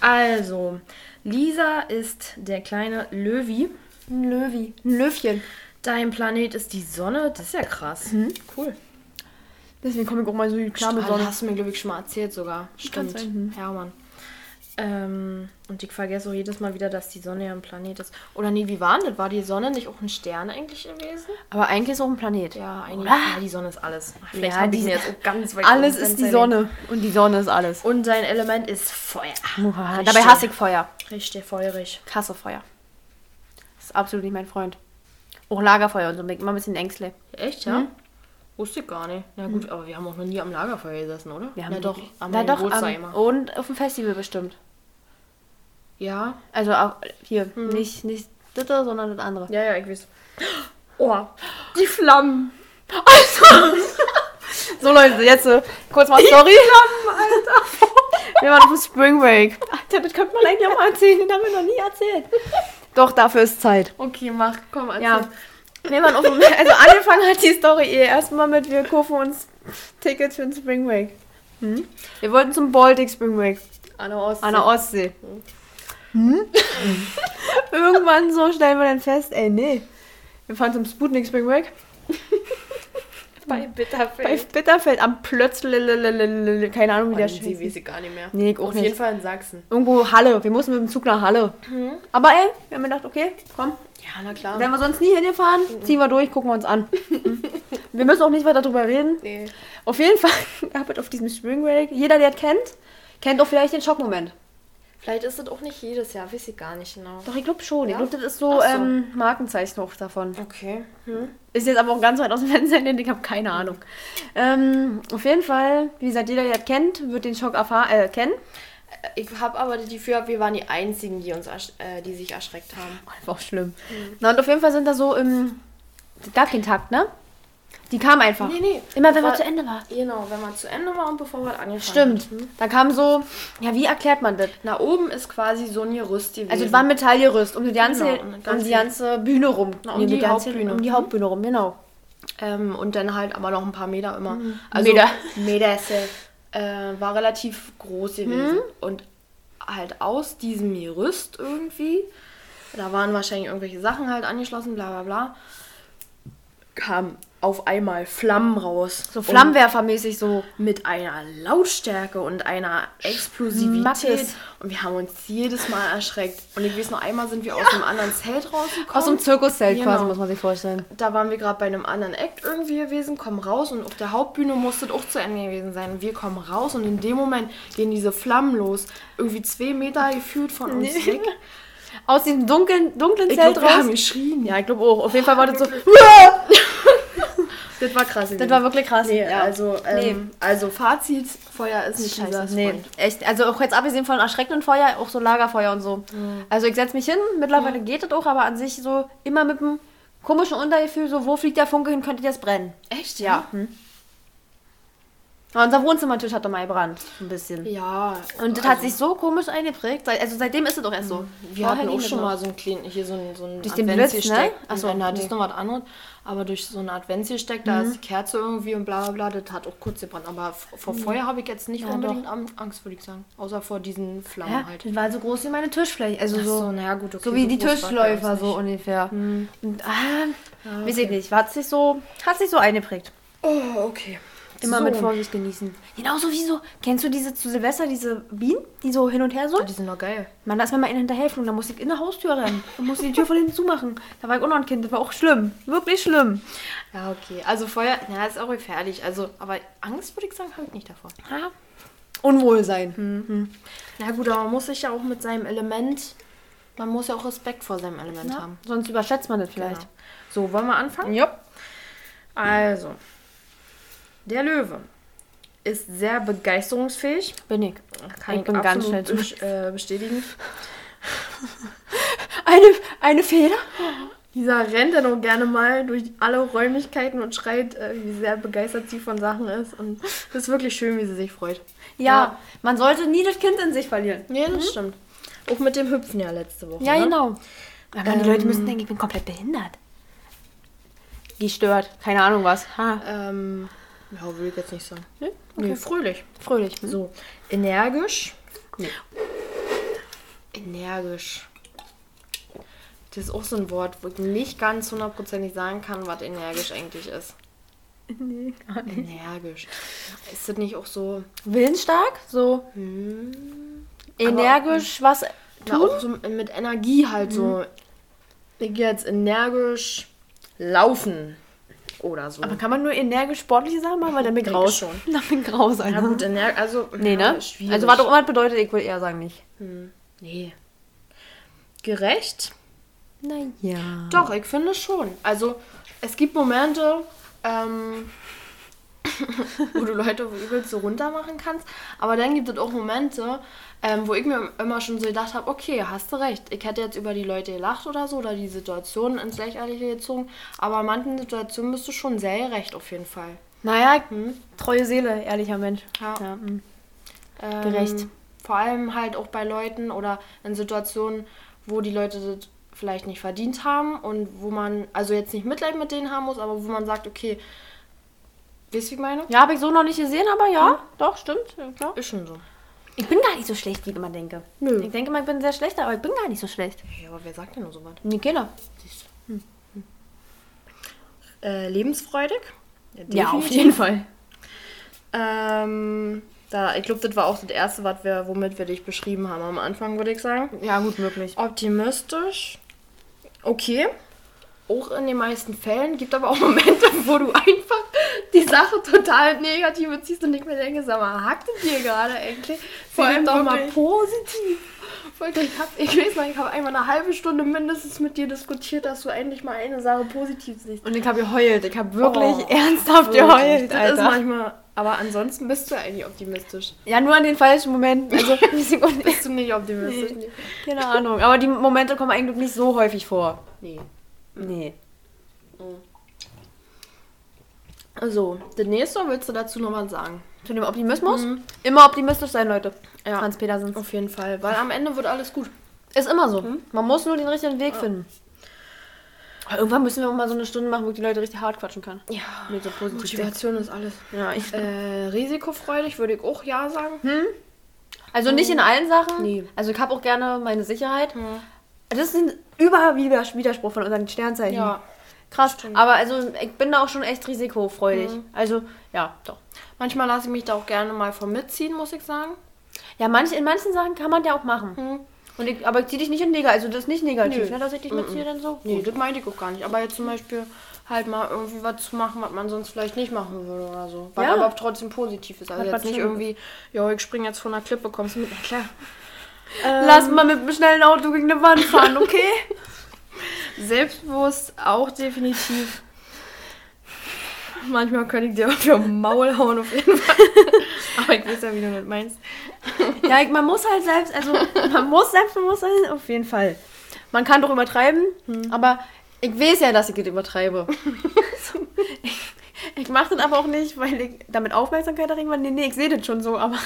Also, Lisa ist der kleine Löwi. Ein Löwi. Ein Löwchen. Dein Planet ist die Sonne. Das ist ja krass. Cool. Deswegen komme ich auch mal so klar mit Ah, Sonne. hast du mir, glaube ich, schon mal erzählt sogar. Stimmt. hm. Hermann. Ähm, und ich vergesse auch jedes Mal wieder, dass die Sonne ja ein Planet ist. Oder nee, wie war denn das? War die Sonne nicht auch ein Stern eigentlich gewesen? Aber eigentlich ist auch ein Planet. Ja, eigentlich. Ja, die Sonne ist alles. Vielleicht Ja, ich die- mir jetzt auch ganz weit Alles ist die. Sonne. Und die Sonne ist alles. Und sein Element ist Feuer. Dabei hasse ich Feuer. Richtig feurig. Kasse Feuer. Das ist absolut nicht mein Freund. Auch Lagerfeuer und so. Bin ich immer ein bisschen ängstlich. Echt, ja? Wusste ich gar nicht. Na gut, aber wir haben auch noch nie am Lagerfeuer gesessen, oder? Wir haben ja doch, am Na doch, am, immer. und auf dem Festival bestimmt. Ja, Also auch hier, nicht, nicht das, sondern das andere. ja, ja, ich weiß. Oh, die Flammen. [LAUGHS] So Leute, jetzt äh, kurz mal Story. Alter. [LAUGHS] Wir waren auf dem Spring Break. Alter, das könnte man eigentlich auch mal erzählen. Den haben wir noch nie erzählt. Doch, dafür ist Zeit. Okay, mach, komm, erzähl. Ja. Auf dem, [LAUGHS] also angefangen hat die Story eh erstmal mit, wir kaufen uns Tickets für den Spring Break. Hm? Wir wollten zum Baltic Spring Break An der Ostsee. an der Ostsee. Hm? [LAUGHS] Irgendwann so stellen wir dann fest, ey, nee. Wir fahren zum Sputnik Spring Break. [LAUGHS] Bei Bitterfeld. Bei Bitterfeld am Plötzl, keine Ahnung, wie der Scheiß weiß ich gar nicht mehr. Nee, ich auch Auf nicht. jeden Fall in Sachsen. Irgendwo Halle. Wir mussten mit dem Zug nach Halle. Aber ey, wir haben gedacht, okay, komm. Ja, na klar. Wenn wir sonst nie hingefahren, ziehen wir durch, gucken wir uns an. [LAUGHS] wir müssen auch nicht weiter drüber reden. Nee. Auf jeden Fall, [LAUGHS] arbeitet auf diesem Spring Break. Jeder, der es kennt, kennt auch vielleicht den Schockmoment. Vielleicht ist das auch nicht jedes Jahr, weiß ich gar nicht genau. Doch, ich glaube schon. Ich Ja? glaube, das ist so, so. Ähm, Markenzeichen auch davon. Okay. Hm. Ist jetzt aber auch ganz weit aus dem [LAUGHS] Fenster, denn ich habe keine Ahnung. Ähm, auf jeden Fall, wie gesagt, jeder, der es kennt, wird den Schock erfahren, äh, kennen. Ich habe aber das Gefühl, wir waren die Einzigen, die uns, ersch- äh, die sich erschreckt haben. War auch schlimm. Na, und auf jeden Fall sind da so im. Gar kein Takt, ne? Die kam einfach. Nee, nee. Immer wenn man zu Ende war. Genau, wenn man zu Ende war und bevor wir angefangen Stimmt. haben. Da kam so. Ja, wie erklärt man das? Na, oben ist quasi so ein Gerüst gewesen. Also, es war ein Metallgerüst um die ganze, Genau, um ganz die ganze Bühne rum. Na, um die ganze- Hauptbühne. Um die Hauptbühne rum, genau. ähm, und dann halt aber noch ein paar Meter immer. Also, Meter. Meter ist [LAUGHS] äh, war relativ groß gewesen. Und halt aus diesem Gerüst irgendwie, da waren wahrscheinlich irgendwelche Sachen halt angeschlossen, bla bla bla, kam auf einmal Flammen raus. So Flammenwerfermäßig so. Mit einer Lautstärke und einer Explosivität. Schmackes. Und wir haben uns jedes Mal erschreckt. Und ich weiß noch, einmal sind wir aus einem anderen Zelt rausgekommen. Aus einem Zirkuszelt Genau. quasi, muss man sich vorstellen. da waren wir gerade bei einem anderen Act irgendwie gewesen, kommen raus und auf der Hauptbühne musste es auch zu Ende gewesen sein. Und wir kommen raus und in dem Moment gehen diese Flammen los. Irgendwie zwei Meter gefühlt von uns Nee. weg. Aus diesem dunklen, dunklen Ich Zelt glaub, wir haben raus. geschrien. Ja, ich glaube auch. Auf jeden Fall war das so. [LAUGHS] Das war krass. Das war wirklich krass. nee, ja. also, ähm, also Fazit, Feuer ist nicht Scheiße, nee, echt. Also auch jetzt abgesehen von erschreckenden Feuer, auch so Lagerfeuer und so. Also ich setze mich hin, mittlerweile geht es auch, aber an sich so immer mit einem komischen Untergefühl, so wo fliegt der Funke hin, könnte jetzt brennen. Echt, Ja. Hm. Aber unser Wohnzimmertisch hat doch mal gebrannt. Ein bisschen. Ja. Und das hat sich so komisch eingeprägt. Also seitdem ist es doch erst so. Wir Vorher hatten auch schon noch. mal so ein kleinen, hier so ein, so ein Durch den Blitz, ne? So, Achso, na, das ist noch was anderes. Aber durch so ein Adventsgesteck, da ist die Kerze irgendwie und bla bla bla, das hat auch kurz gebrannt. Aber vor Feuer habe ich jetzt nicht Mhm. Ja, unbedingt Am- Angst, würde ich sagen. Außer vor diesen Flammen Ja, halt. das war so groß wie meine Tischfläche. Also Ach so, so, naja, gut, okay. so wie die es bei Tischläufer, so ungefähr. Und, ah, Ja, weiß ich nicht. Hat sich so, hat sich so eingeprägt. Oh, okay. Immer So. mit Vorsicht genießen. Genauso wie so, kennst du diese zu Silvester, diese Bienen, die so hin und her so? Oh, die sind doch geil. Mann, da ist mir mal einer hinterhergeflogen, da musste ich in der Haustür rennen. Da musste ich die Tür von hinten zumachen. Da war ich auch noch ein Kind, das war auch schlimm. Wirklich schlimm. Ja, okay. Also Feuer, na, ist auch gefährlich. Also, aber Angst würde ich sagen, habe ich nicht davor. Ja. Unwohlsein. Na gut, aber man muss sich ja auch mit seinem Element, man muss ja auch Respekt vor seinem Element Ja, haben. sonst überschätzt man das vielleicht. Genau. So, wollen wir anfangen? Ja. Also, der Löwe ist sehr begeisterungsfähig. Bin ich. Kann Ich bin ganz schnell bes- äh, bestätigen. [LAUGHS] Eine, eine Feder? Dieser rennt dann auch gerne mal durch alle Räumlichkeiten und schreit, äh, wie sehr begeistert sie von Sachen ist. Und das ist wirklich schön, wie sie sich freut. Ja, Ja. man sollte nie das Kind in sich verlieren. Nee, das stimmt. Auch mit dem Hüpfen ja letzte Woche. Ja, ne? genau. Aber die Leute müssen denken, ich bin komplett behindert. Gestört. Keine Ahnung was. Ha. Ähm, ja, würde ich jetzt nicht sagen. Nee? Nee, fröhlich. Fröhlich. So, energisch. Nee. Energisch. Das ist auch so ein Wort, wo ich nicht ganz hundertprozentig sagen kann, was energisch eigentlich ist. Nee, gar nicht. Energisch. Ist das nicht auch so Willensstark? So hm, energisch was na, tun? auch so mit Energie halt so. Ich gehe jetzt energisch laufen oder so. Aber kann man nur energisch sportliche Sachen machen? Weil dann bin ich raus. schon. [LAUGHS] Dann bin ich raus, Alter. ja gut, energisch, also Nee, ja, ne? schwierig. Also was auch immer bedeutet, ich würde eher sagen nicht. Nee. Gerecht? Naja. Doch, ich finde schon. Also, es gibt Momente, ähm, [LAUGHS] wo du Leute übelst so runter machen kannst. Aber dann gibt es auch Momente, ähm, wo ich mir immer schon so gedacht habe, okay, hast du recht. Ich hätte jetzt über die Leute gelacht oder so, oder die Situation ins Lächerliche gezogen. Aber in manchen Situationen bist du schon sehr gerecht auf jeden Fall. Naja, treue Seele, ehrlicher Mensch. Ja. Ja, mm. Ähm, Gerecht. Vor allem halt auch bei Leuten oder in Situationen, wo die Leute das vielleicht nicht verdient haben und wo man, also jetzt nicht Mitleid mit denen haben muss, aber wo man sagt, okay, wisst ihr, wie ich meine? ja habe ich so noch nicht gesehen, aber ja, doch, stimmt. Ja. Ist schon so. Ich bin gar nicht so schlecht, wie ich immer denke. Nö. Ich denke mal, ich bin sehr schlecht, aber ich bin gar nicht so schlecht. Ja, aber wer sagt denn nur so was? Nee, Kinder. Siehst du. Äh, lebensfreudig? Ja, auf definitiv. jeden Fall. Ähm, da, ich glaube, das war auch das Erste, was wir, womit wir dich beschrieben haben am Anfang, würde ich sagen. Ja, gut möglich. Optimistisch. Okay. Auch in den meisten Fällen. Gibt aber auch Momente, [LAUGHS] wo du einfach die Sache total negativ beziehst und nicht mehr denkst, sag mal, hackt es dir gerade eigentlich? Vor allem doch mal positiv. Ich, hab, ich weiß noch, ich habe einmal eine halbe Stunde mindestens mit dir diskutiert, dass du endlich mal eine Sache positiv siehst. Und ich habe geheult. Ich habe wirklich Oh, ernsthaft Wirklich, geheult, Das ist Alter. manchmal, aber ansonsten bist du eigentlich optimistisch. Ja, nur an den falschen Momenten. Also. [LAUGHS] Bist du nicht optimistisch? Nee. keine Ahnung. Aber die Momente kommen eigentlich nicht so häufig vor. nee. Nee. So, das nächste willst du dazu noch was sagen? Zu dem Optimismus? Immer optimistisch sein, Leute. Ja. Franz Petersen. Auf jeden Fall, weil am Ende wird alles gut. Ist immer so. Man muss nur den richtigen Weg finden. Aber irgendwann müssen wir auch mal so eine Stunde machen, wo die Leute richtig hart quatschen kann. Ja, Mit so. Motivation ist alles. Ja, ich, Äh, risikofreudig würde ich auch ja sagen. also nicht in allen Sachen. Nee. Also ich habe auch gerne meine Sicherheit. Das ist ein Überwiderspruch von unseren Sternzeichen. Ja. Krass. Aber also ich bin da auch schon echt risikofreudig. Also ja, doch. Manchmal lasse ich mich da auch gerne mal von mitziehen, muss ich sagen. Ja, manch, in manchen Sachen kann man ja auch machen. Und ich, aber ich zieh dich nicht in negativ, also das ist nicht negativ, ne, dass ich dich mitziehe dann so. Nee, das meinte ich auch gar nicht. Aber jetzt zum Beispiel halt mal irgendwie was zu machen, was man sonst vielleicht nicht machen würde oder so. Was Ja. aber trotzdem positiv ist. Also Was jetzt nicht irgendwie, ja, ich springe jetzt von der Klippe, kommst du mit? Na klar. Lass mal mit einem schnellen Auto gegen eine Wand fahren, okay? [LAUGHS] Selbstbewusst auch definitiv. Manchmal könnte ich dir auf den Maul hauen, auf jeden Fall. [LAUGHS] Aber ich weiß ja, wie du das meinst. ja, ich, man muss halt selbst, also man muss selbstbewusst sein, auf jeden Fall. Man kann doch übertreiben, aber ich weiß ja, dass ich das übertreibe. [LAUGHS] Ich, Ich mache das aber auch nicht, weil ich damit Aufmerksamkeit erregen will. Nee, nee, ich sehe das schon so, aber.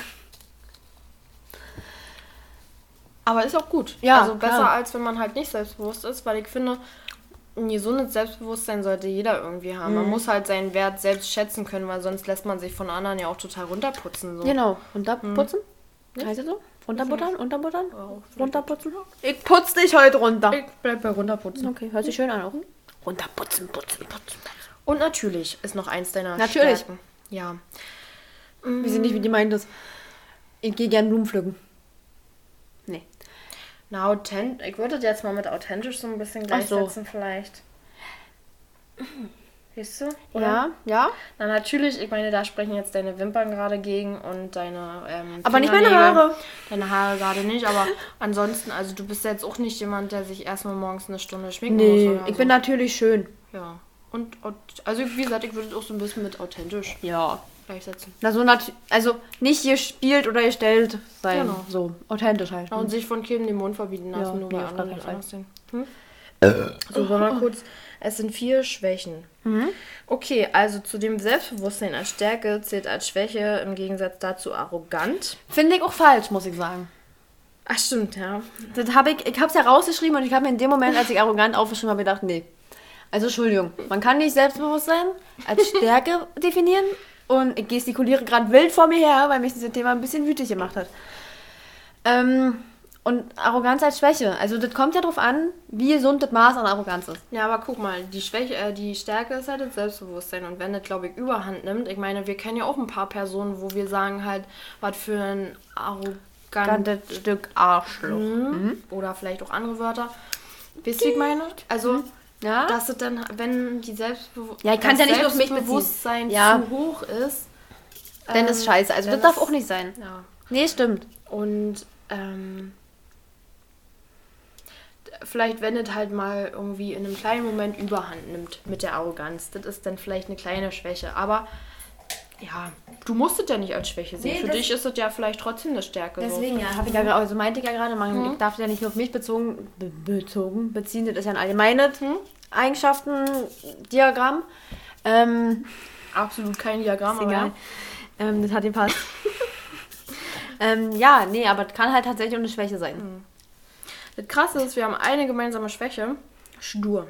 Aber ist auch gut. Ja, Also besser klar. als wenn man halt nicht selbstbewusst ist, weil ich finde, ein gesundes Selbstbewusstsein sollte jeder irgendwie haben. Mhm. Man muss halt seinen Wert selbst schätzen können, weil sonst lässt man sich von anderen ja auch total runterputzen. So. Genau. Runterputzen? Heißt das so? Runterbuttern? Unterbuttern? Vielleicht. Runterputzen? Ich putz dich heute runter. Ich bleib bei runterputzen. Okay, hört sich schön an, auch. Runterputzen, putzen, putzen. Und natürlich ist noch eins deiner Natürlich. Stärken. Ja. Wir sind nicht, wie die meint das. Ich gehe gern Blumen pflücken. Nee. Na, authent ich würde das jetzt mal mit authentisch so ein bisschen Ach so. gleichsetzen vielleicht. Siehst du? Oder? Ja, ja. Na natürlich, ich meine, da sprechen jetzt deine Wimpern gerade gegen und deine ähm, Aber nicht meine. Haare. Deine Haare gerade nicht, aber ansonsten, also du bist jetzt auch nicht jemand, der sich erstmal morgens eine Stunde schminken Nee, muss. Oder ich so. bin natürlich schön. Ja. Und, und also wie gesagt, ich würde es auch so ein bisschen mit authentisch Ja. Gleichsetzen. Na, so nat also nicht gespielt oder gestellt sein. Genau. So, authentisch halt. Und sich von keinem den Mund verbieten lassen, Ja, nur auf andere keinen anders sehen. Hm? So, wollen wir kurz. Es sind vier Schwächen. Okay, also zu dem Selbstbewusstsein als Stärke zählt als Schwäche im Gegensatz dazu arrogant. Finde ich auch falsch, muss ich sagen. Ach, stimmt, ja. Das habe ich, ich habe es ja rausgeschrieben und ich habe mir in dem Moment, als ich arrogant aufgeschrieben habe, gedacht, nee. Also Entschuldigung, man kann nicht Selbstbewusstsein als Stärke [LAUGHS] definieren und ich gestikuliere gerade wild vor mir her, weil mich dieses Thema ein bisschen wütig gemacht hat. Ähm, und Arroganz als Schwäche. Also das kommt ja darauf an, wie gesund das Maß an Arroganz ist. Ja, aber guck mal, die Schwäche, äh, die Stärke ist halt das Selbstbewusstsein. Und wenn das, glaube ich, überhand nimmt, ich meine, wir kennen ja auch ein paar Personen, wo wir sagen halt, was für ein arrogantes Stück Arschloch. Mhm. oder vielleicht auch andere Wörter. Wisst ihr, wie ich meine? Also, Ja? dass es dann, wenn die Selbstbewusstsein Ja, kann's ja. Selbstbewusstsein Ja. zu hoch ist, Dann ist ähm, scheiße. Also dann das darf ist- auch nicht sein. Ja. Nee, stimmt. Und ähm, vielleicht, wenn es halt mal irgendwie in einem kleinen Moment überhand nimmt mit der Arroganz, das ist dann vielleicht eine kleine Schwäche. Aber ja, du musst es ja nicht als Schwäche sehen. Nee, Für dich ist es ja vielleicht trotzdem eine Stärke. Deswegen, ja, habe ich ja gerade, also meinte ich ja gerade, man ich darf ja nicht nur auf mich bezogen, be bezogen beziehen, das ist ja ein allgemeines Eigenschaften-Diagramm. Ähm, So. Absolut kein Diagramm, aber egal. ja. Ähm, das hat gepasst. [LAUGHS] ähm, ja, nee, aber das kann halt tatsächlich auch eine Schwäche sein. Das Krasse ist, wir haben eine gemeinsame Schwäche. Stur.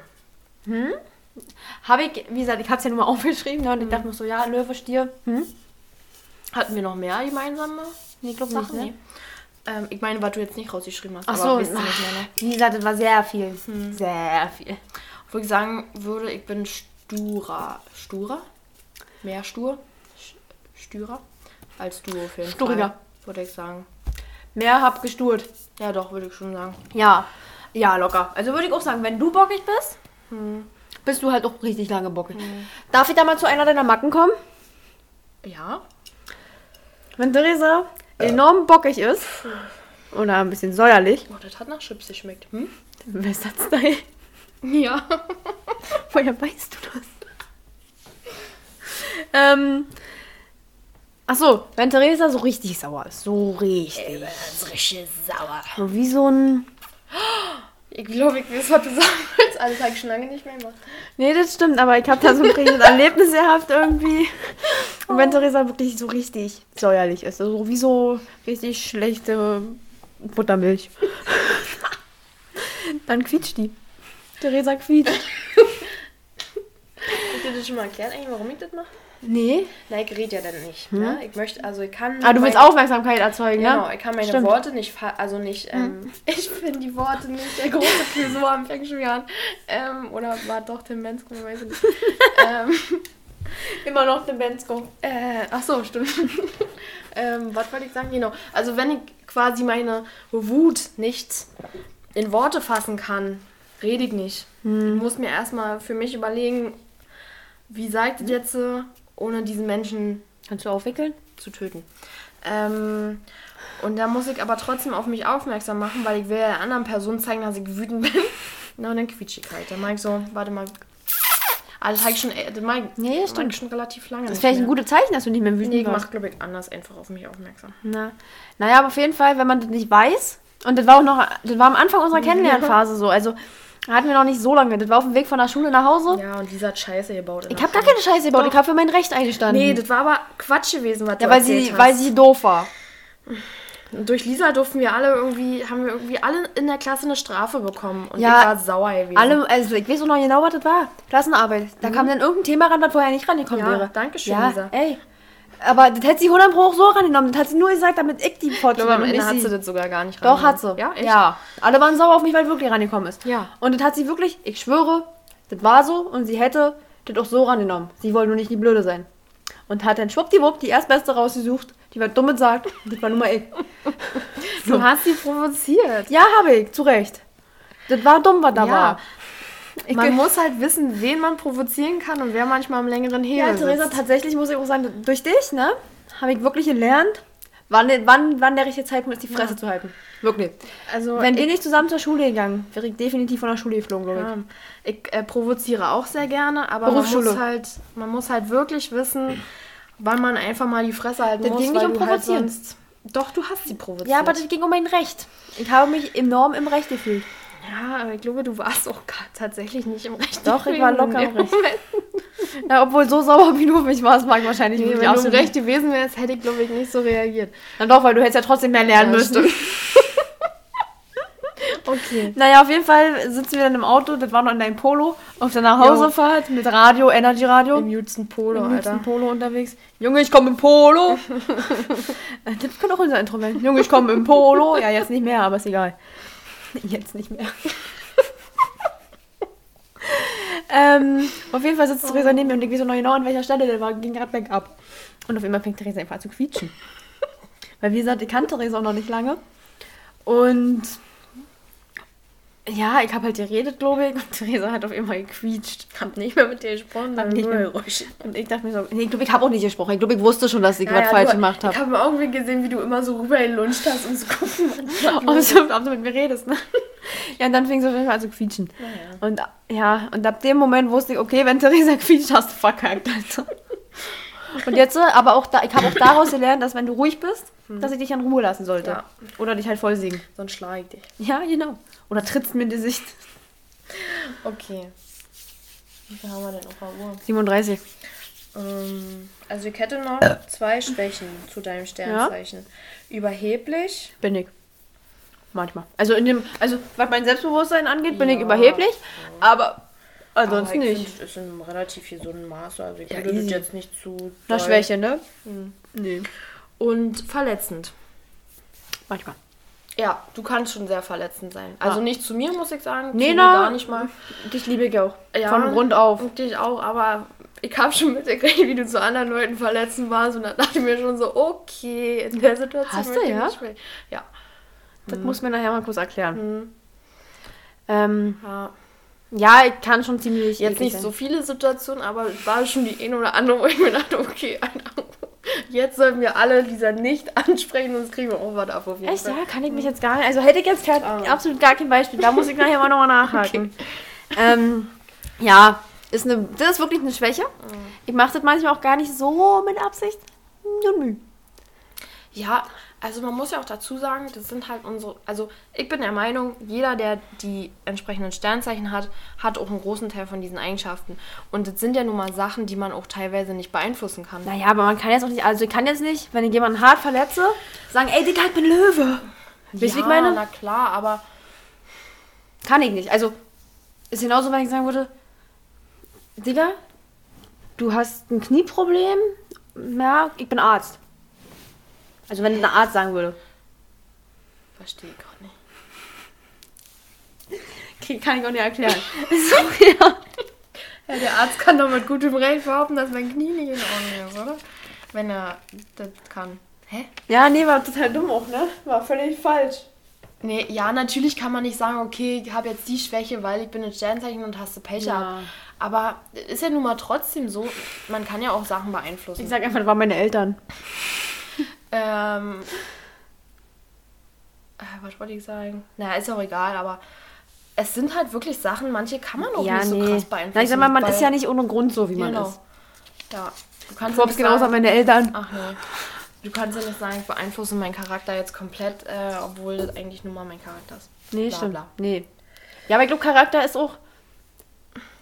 Habe ich, wie gesagt, ich habe es ja nur mal [LAUGHS] aufgeschrieben ne, und ich dachte mir so, ja, Löwe, Stier. Hm? Hatten wir noch mehr gemeinsame Nee, ich glaube nicht, Sachen? ne? Nee. Ähm, ich meine, was du jetzt nicht rausgeschrieben hast. Ach so, ihr nicht mehr, ne? wie gesagt, das war sehr viel. Sehr viel. Wo ich sagen würde, ich bin sturer. Sturer? Mehr stur? Stürer? Als du auf jeden Sturiger. Fall. Würde ich sagen. Mehr hab gesturt. Ja, doch, würde ich schon sagen. Ja, ja, locker. Also würde ich auch sagen, wenn du bockig bist, bist du halt auch richtig lange bockig. Darf ich da mal zu einer deiner Macken kommen? Ja? Wenn Theresa enorm bockig ist oder ein bisschen säuerlich, Oh, das hat nach Chips geschmeckt. Hm? Western-Style, Ja. [LAUGHS] woher weißt du das? ähm, ach so, wenn Theresa so richtig sauer ist, so richtig, Das ist richtig sauer. so wie so ein... [GASPS] Ich glaube, ich weiß, was du sagen. Alles habe ich schon lange nicht mehr gemacht. Nee, das stimmt, aber ich habe da so ein richtiges Erlebnis gehabt irgendwie. Und wenn Theresa wirklich so richtig säuerlich ist, also wie so richtig schlechte Buttermilch, [LAUGHS] dann quietscht die. Theresa quietscht. Dir das schon mal erklärt, eigentlich, warum ich das mache? Nee. Nein, ich rede ja dann nicht. Ne? Ich möchte, also ich kann. Ah, du willst meine- Aufmerksamkeit erzeugen, Genau, ne? ich kann meine Stimmt. Worte nicht, also nicht, ähm, [LAUGHS] ich finde die Worte nicht, der große Frisur am wieder an. Ähm, oder war doch Tim Bensko, weiß ich nicht. [LAUGHS] ähm, Immer noch den Bensko. äh, ach so, stimmt. [LAUGHS] ähm, was wollte ich sagen? Genau. Also wenn ich quasi meine Wut nicht in Worte fassen kann, rede ich nicht. Ich muss mir erstmal für mich überlegen, wie sagt das jetzt, ohne diesen Menschen Kannst du aufwickeln? zu töten. Ähm, und da muss ich aber trotzdem auf mich aufmerksam machen, weil ich will der anderen Person zeigen, dass ich wütend bin. [LAUGHS] Na, und dann quietsch ich halt. Dann mag ich so, warte mal. Ah, das habe ich schon, äh, das ich- ich schon relativ lange. Das ist vielleicht ein gutes Zeichen, dass du nicht mehr wütend Nee, ich warst. mache, glaube ich, anders einfach auf mich aufmerksam. Na, naja, aber auf jeden Fall, wenn man das nicht weiß, und das war auch noch, das war am Anfang unserer Kennenlernphase so, also Hatten wir noch nicht so lange. Das war auf dem Weg von der Schule nach Hause. Ja, und Lisa hat Scheiße gebaut. Ich habe gar keine Scheiße gebaut. Doch. Ich habe für mein Recht eingestanden. Nee, das war aber Quatsch gewesen, was ja, du weil sie, hast. weil sie doof war. Und durch Lisa durften wir alle irgendwie, haben wir irgendwie alle in der Klasse eine Strafe bekommen. Und Ja, ich war sauer gewesen. Alle, also ich weiß auch noch genau, was das war. Klassenarbeit. Da kam dann irgendein Thema ran, was vorher nicht rangekommen Ja, wäre. danke schön, ja, Lisa. ey. Aber das hätte sie 100 Pro auch so rangenommen. Das hat sie nur gesagt, damit ich die Ich glaube, am Ende hat sie. das sogar gar nicht Doch, hat sie. Ja, echt? Ja. Alle waren sauer auf mich, weil es wirklich rangekommen ist. Ja. Und das hat sie wirklich, ich schwöre, das war so und sie hätte das auch so rangenommen. Sie wollte nur nicht die Blöde sein. Und hat dann schwuppdiwupp die erstbeste rausgesucht, die was Dummes sagt. Das war nur mal ich. Du hast sie provoziert. Ja, habe ich, zu Recht. Das war dumm, was da Ja. war. Ich Man muss halt wissen, wen man provozieren kann und wer manchmal am längeren Hebel Ja, Theresa, sitzt. tatsächlich muss ich auch sagen, durch dich, ne, habe ich wirklich gelernt, wann, wann, wann der richtige Zeitpunkt ist, die Fresse zu halten. Wirklich. Also, Wenn wir nicht zusammen zur Schule gegangen, wäre ich definitiv von der Schule geflogen, glaube ich. Ja, ich äh, provoziere auch sehr gerne, aber man muss, halt, man muss halt wirklich wissen, wann man einfach mal die Fresse halten Das muss. ging nicht um halt Provozieren. sonst- Doch, du hast sie provoziert. Ja, aber das ging um mein Recht. Ich habe mich enorm im Recht gefühlt. Ja, aber ich glaube, du warst auch tatsächlich nicht im Recht. Doch, ich war locker im im Recht. Ja, obwohl so sauer wie du auf mich warst, mag ich wahrscheinlich Nee, wenn du im Recht gewesen wärst, hätte ich, glaube ich, nicht so reagiert. Na doch, weil du hättest ja trotzdem mehr lernen Ja, müssen. [LAUGHS] Okay. Naja, auf jeden Fall sitzen wir dann im Auto, das war noch in deinem Polo, auf der Nachhausefahrt mit Radio, Energy Radio. Im Jutsen Polo, Im Alter. Polo unterwegs. Junge, ich komme im Polo. [LAUGHS] Äh, das könnte auch unser Intro werden. Junge, ich komme im Polo. Ja, jetzt nicht mehr, aber ist egal. [LAUGHS] Jetzt nicht mehr. [LAUGHS] ähm, auf jeden Fall sitzt Theresa neben mir und ich weiß noch genau, an welcher Stelle der war. Ging gerade bergab. Und auf einmal fängt Theresa einfach zu quietschen. Weil, wie gesagt, ich kannte Theresa auch noch nicht lange. Und ja, ich habe halt geredet, glaube ich. Und [LAUGHS] Theresa hat auf einmal gequietscht. Hab nicht mehr mit dir gesprochen, Hab nicht mehr- Geräusche. Und ich dachte mir so, nee, ich glaube, ich habe auch nicht gesprochen. Ich glaube, ich wusste schon, dass ich Ja, was ja, falsch du- gemacht Ich habe. habe irgendwie gesehen, wie du immer so rübergelunscht hast, um zu [LAUGHS] gucken, Ob du, ob du mit mir redest, ne? [LAUGHS] Ja, und dann fing sie auf jeden Fall an zu quietschen. Und ja, und ab dem Moment wusste ich, okay, wenn Theresa quietscht, hast du verkackt, Alter. Und jetzt, äh, aber auch da, ich habe auch daraus gelernt, dass wenn du ruhig bist, dass ich dich in Ruhe lassen sollte. Ja. Oder dich halt voll singen. Sonst schlage ich dich. Ja, genau. Oder trittst mir in die Sicht. Okay. Wie viel haben wir denn auf der Uhr? 37. Ähm, also ich hätte noch zwei Schwächen zu deinem Sternzeichen. Überheblich. Bin ich. Manchmal. Also in dem, also was mein Selbstbewusstsein angeht, bin ich Ja. überheblich, aber ansonsten aber ich nicht. Find, ist in relativ gesunden Maße. Also ich Ja, würde das easy. jetzt nicht zu doll- Schwäche, ne? Nee. Und verletzend. Manchmal. Ja, du kannst schon sehr verletzend sein. Also Ja. nicht zu mir, muss ich sagen. Nee, zu na. mir gar nicht mal. Dich liebe ich auch. Ja. Von Grund auf. Und dich auch, aber ich habe schon mitgekriegt, wie du zu anderen Leuten verletzen warst. Und dann dachte ich mir schon so, okay, in der Situation Hast du, ja? nicht mehr- Ja. Das muss mir nachher mal kurz erklären. Mhm. Ähm, ja. ja, ich kann schon ziemlich. Jetzt nicht sein. so viele Situationen, aber es war schon die eine oder andere, wo ich mir dachte, okay, Alter, jetzt sollten wir alle Lisa nicht [LAUGHS] ansprechen, sonst kriegen wir auch was ab auf jeden Echt, Fall. ja, kann ich mich jetzt gar nicht. Also hätte ich jetzt kein, Ah. absolut gar kein Beispiel. Da muss ich nachher mal nochmal [LAUGHS] nachhaken. Ähm, ja, ist eine, das ist wirklich eine Schwäche. Ich mache das manchmal auch gar nicht so mit Absicht. Mühe. Ja, also man muss ja auch dazu sagen, das sind halt unsere, also ich bin der Meinung, jeder, der die entsprechenden Sternzeichen hat, hat auch einen großen Teil von diesen Eigenschaften. Und das sind ja nun mal Sachen, die man auch teilweise nicht beeinflussen kann. Naja, aber man kann jetzt auch nicht, also ich kann jetzt nicht, wenn ich jemanden hart verletze, sagen, ey, Digga, ich bin Löwe. Ihr, wie ich meine? na klar, aber Kann ich nicht. Also, ist genauso, wenn ich sagen würde, Digga, du hast ein Knieproblem. Ja, ich bin Arzt. Also, wenn ein Arzt sagen würde. verstehe ich auch nicht. [LAUGHS] Okay, kann ich auch nicht erklären. [LAUGHS] so, ja. Der Arzt kann doch mit gutem Recht behaupten, dass mein Knie nicht in Ordnung ist, oder? Wenn er das kann. Hä? ja, nee, war total dumm auch, ne? War völlig falsch. Nee, ja, natürlich kann man nicht sagen, okay, ich habe jetzt die Schwäche, weil ich bin ein Sternzeichen und hast du Pech Ja. Aber ist ja nun mal trotzdem so, man kann ja auch Sachen beeinflussen. Ich sag einfach, das waren meine Eltern. Ähm. äh, Was wollte ich sagen? Naja, ist auch egal, aber es sind halt wirklich Sachen, manche kann man auch nicht so krass beeinflussen. Na, ich sag mal, man ist ja nicht ohne Grund so, wie man Genau. ist. Ja. Du kannst Forbes ja nicht genauso an sagen, meine Eltern. Ach nee. Du kannst ja nicht sagen, ich beeinflusse meinen Charakter jetzt komplett, äh, obwohl das eigentlich nur mal mein Charakter ist. Nee, Bla, stimmt. bla. Nee. Ja, aber ich glaube, Charakter ist auch.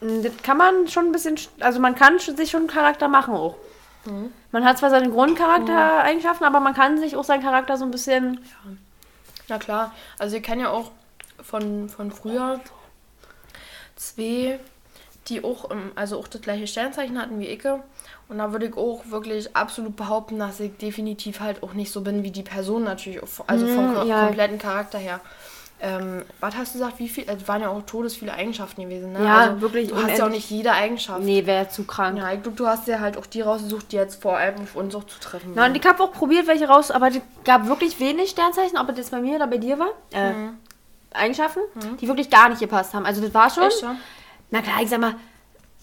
Das kann man schon ein bisschen. Also man kann sich schon einen Charakter machen auch. Mhm. Man hat zwar seine Grundcharaktereigenschaften, aber man kann sich auch seinen Charakter so ein bisschen. Na klar, also ihr kennt ja auch von, von früher zwei, die auch, also auch das gleiche Sternzeichen hatten wie Icke. Und da würde ich auch wirklich absolut behaupten, dass ich definitiv halt auch nicht so bin wie die Person natürlich, also vom ko- ja. kompletten Charakter her. Ähm, was hast du gesagt, wie viel, es waren ja auch todes viele Eigenschaften gewesen, ne? Ja, also, wirklich Du hast ja auch nicht jede Eigenschaft. Nee, wäre zu krank. Ja, ich glaube, du hast ja halt auch die rausgesucht, die jetzt vor allem auf uns auch zu treffen und ich habe auch probiert, welche raus, aber es gab wirklich wenig Sternzeichen, ob jetzt bei mir oder bei dir war. Äh, Eigenschaften, die wirklich gar nicht gepasst haben. Also das war schon. Echt, ja? Na klar, ich sag mal,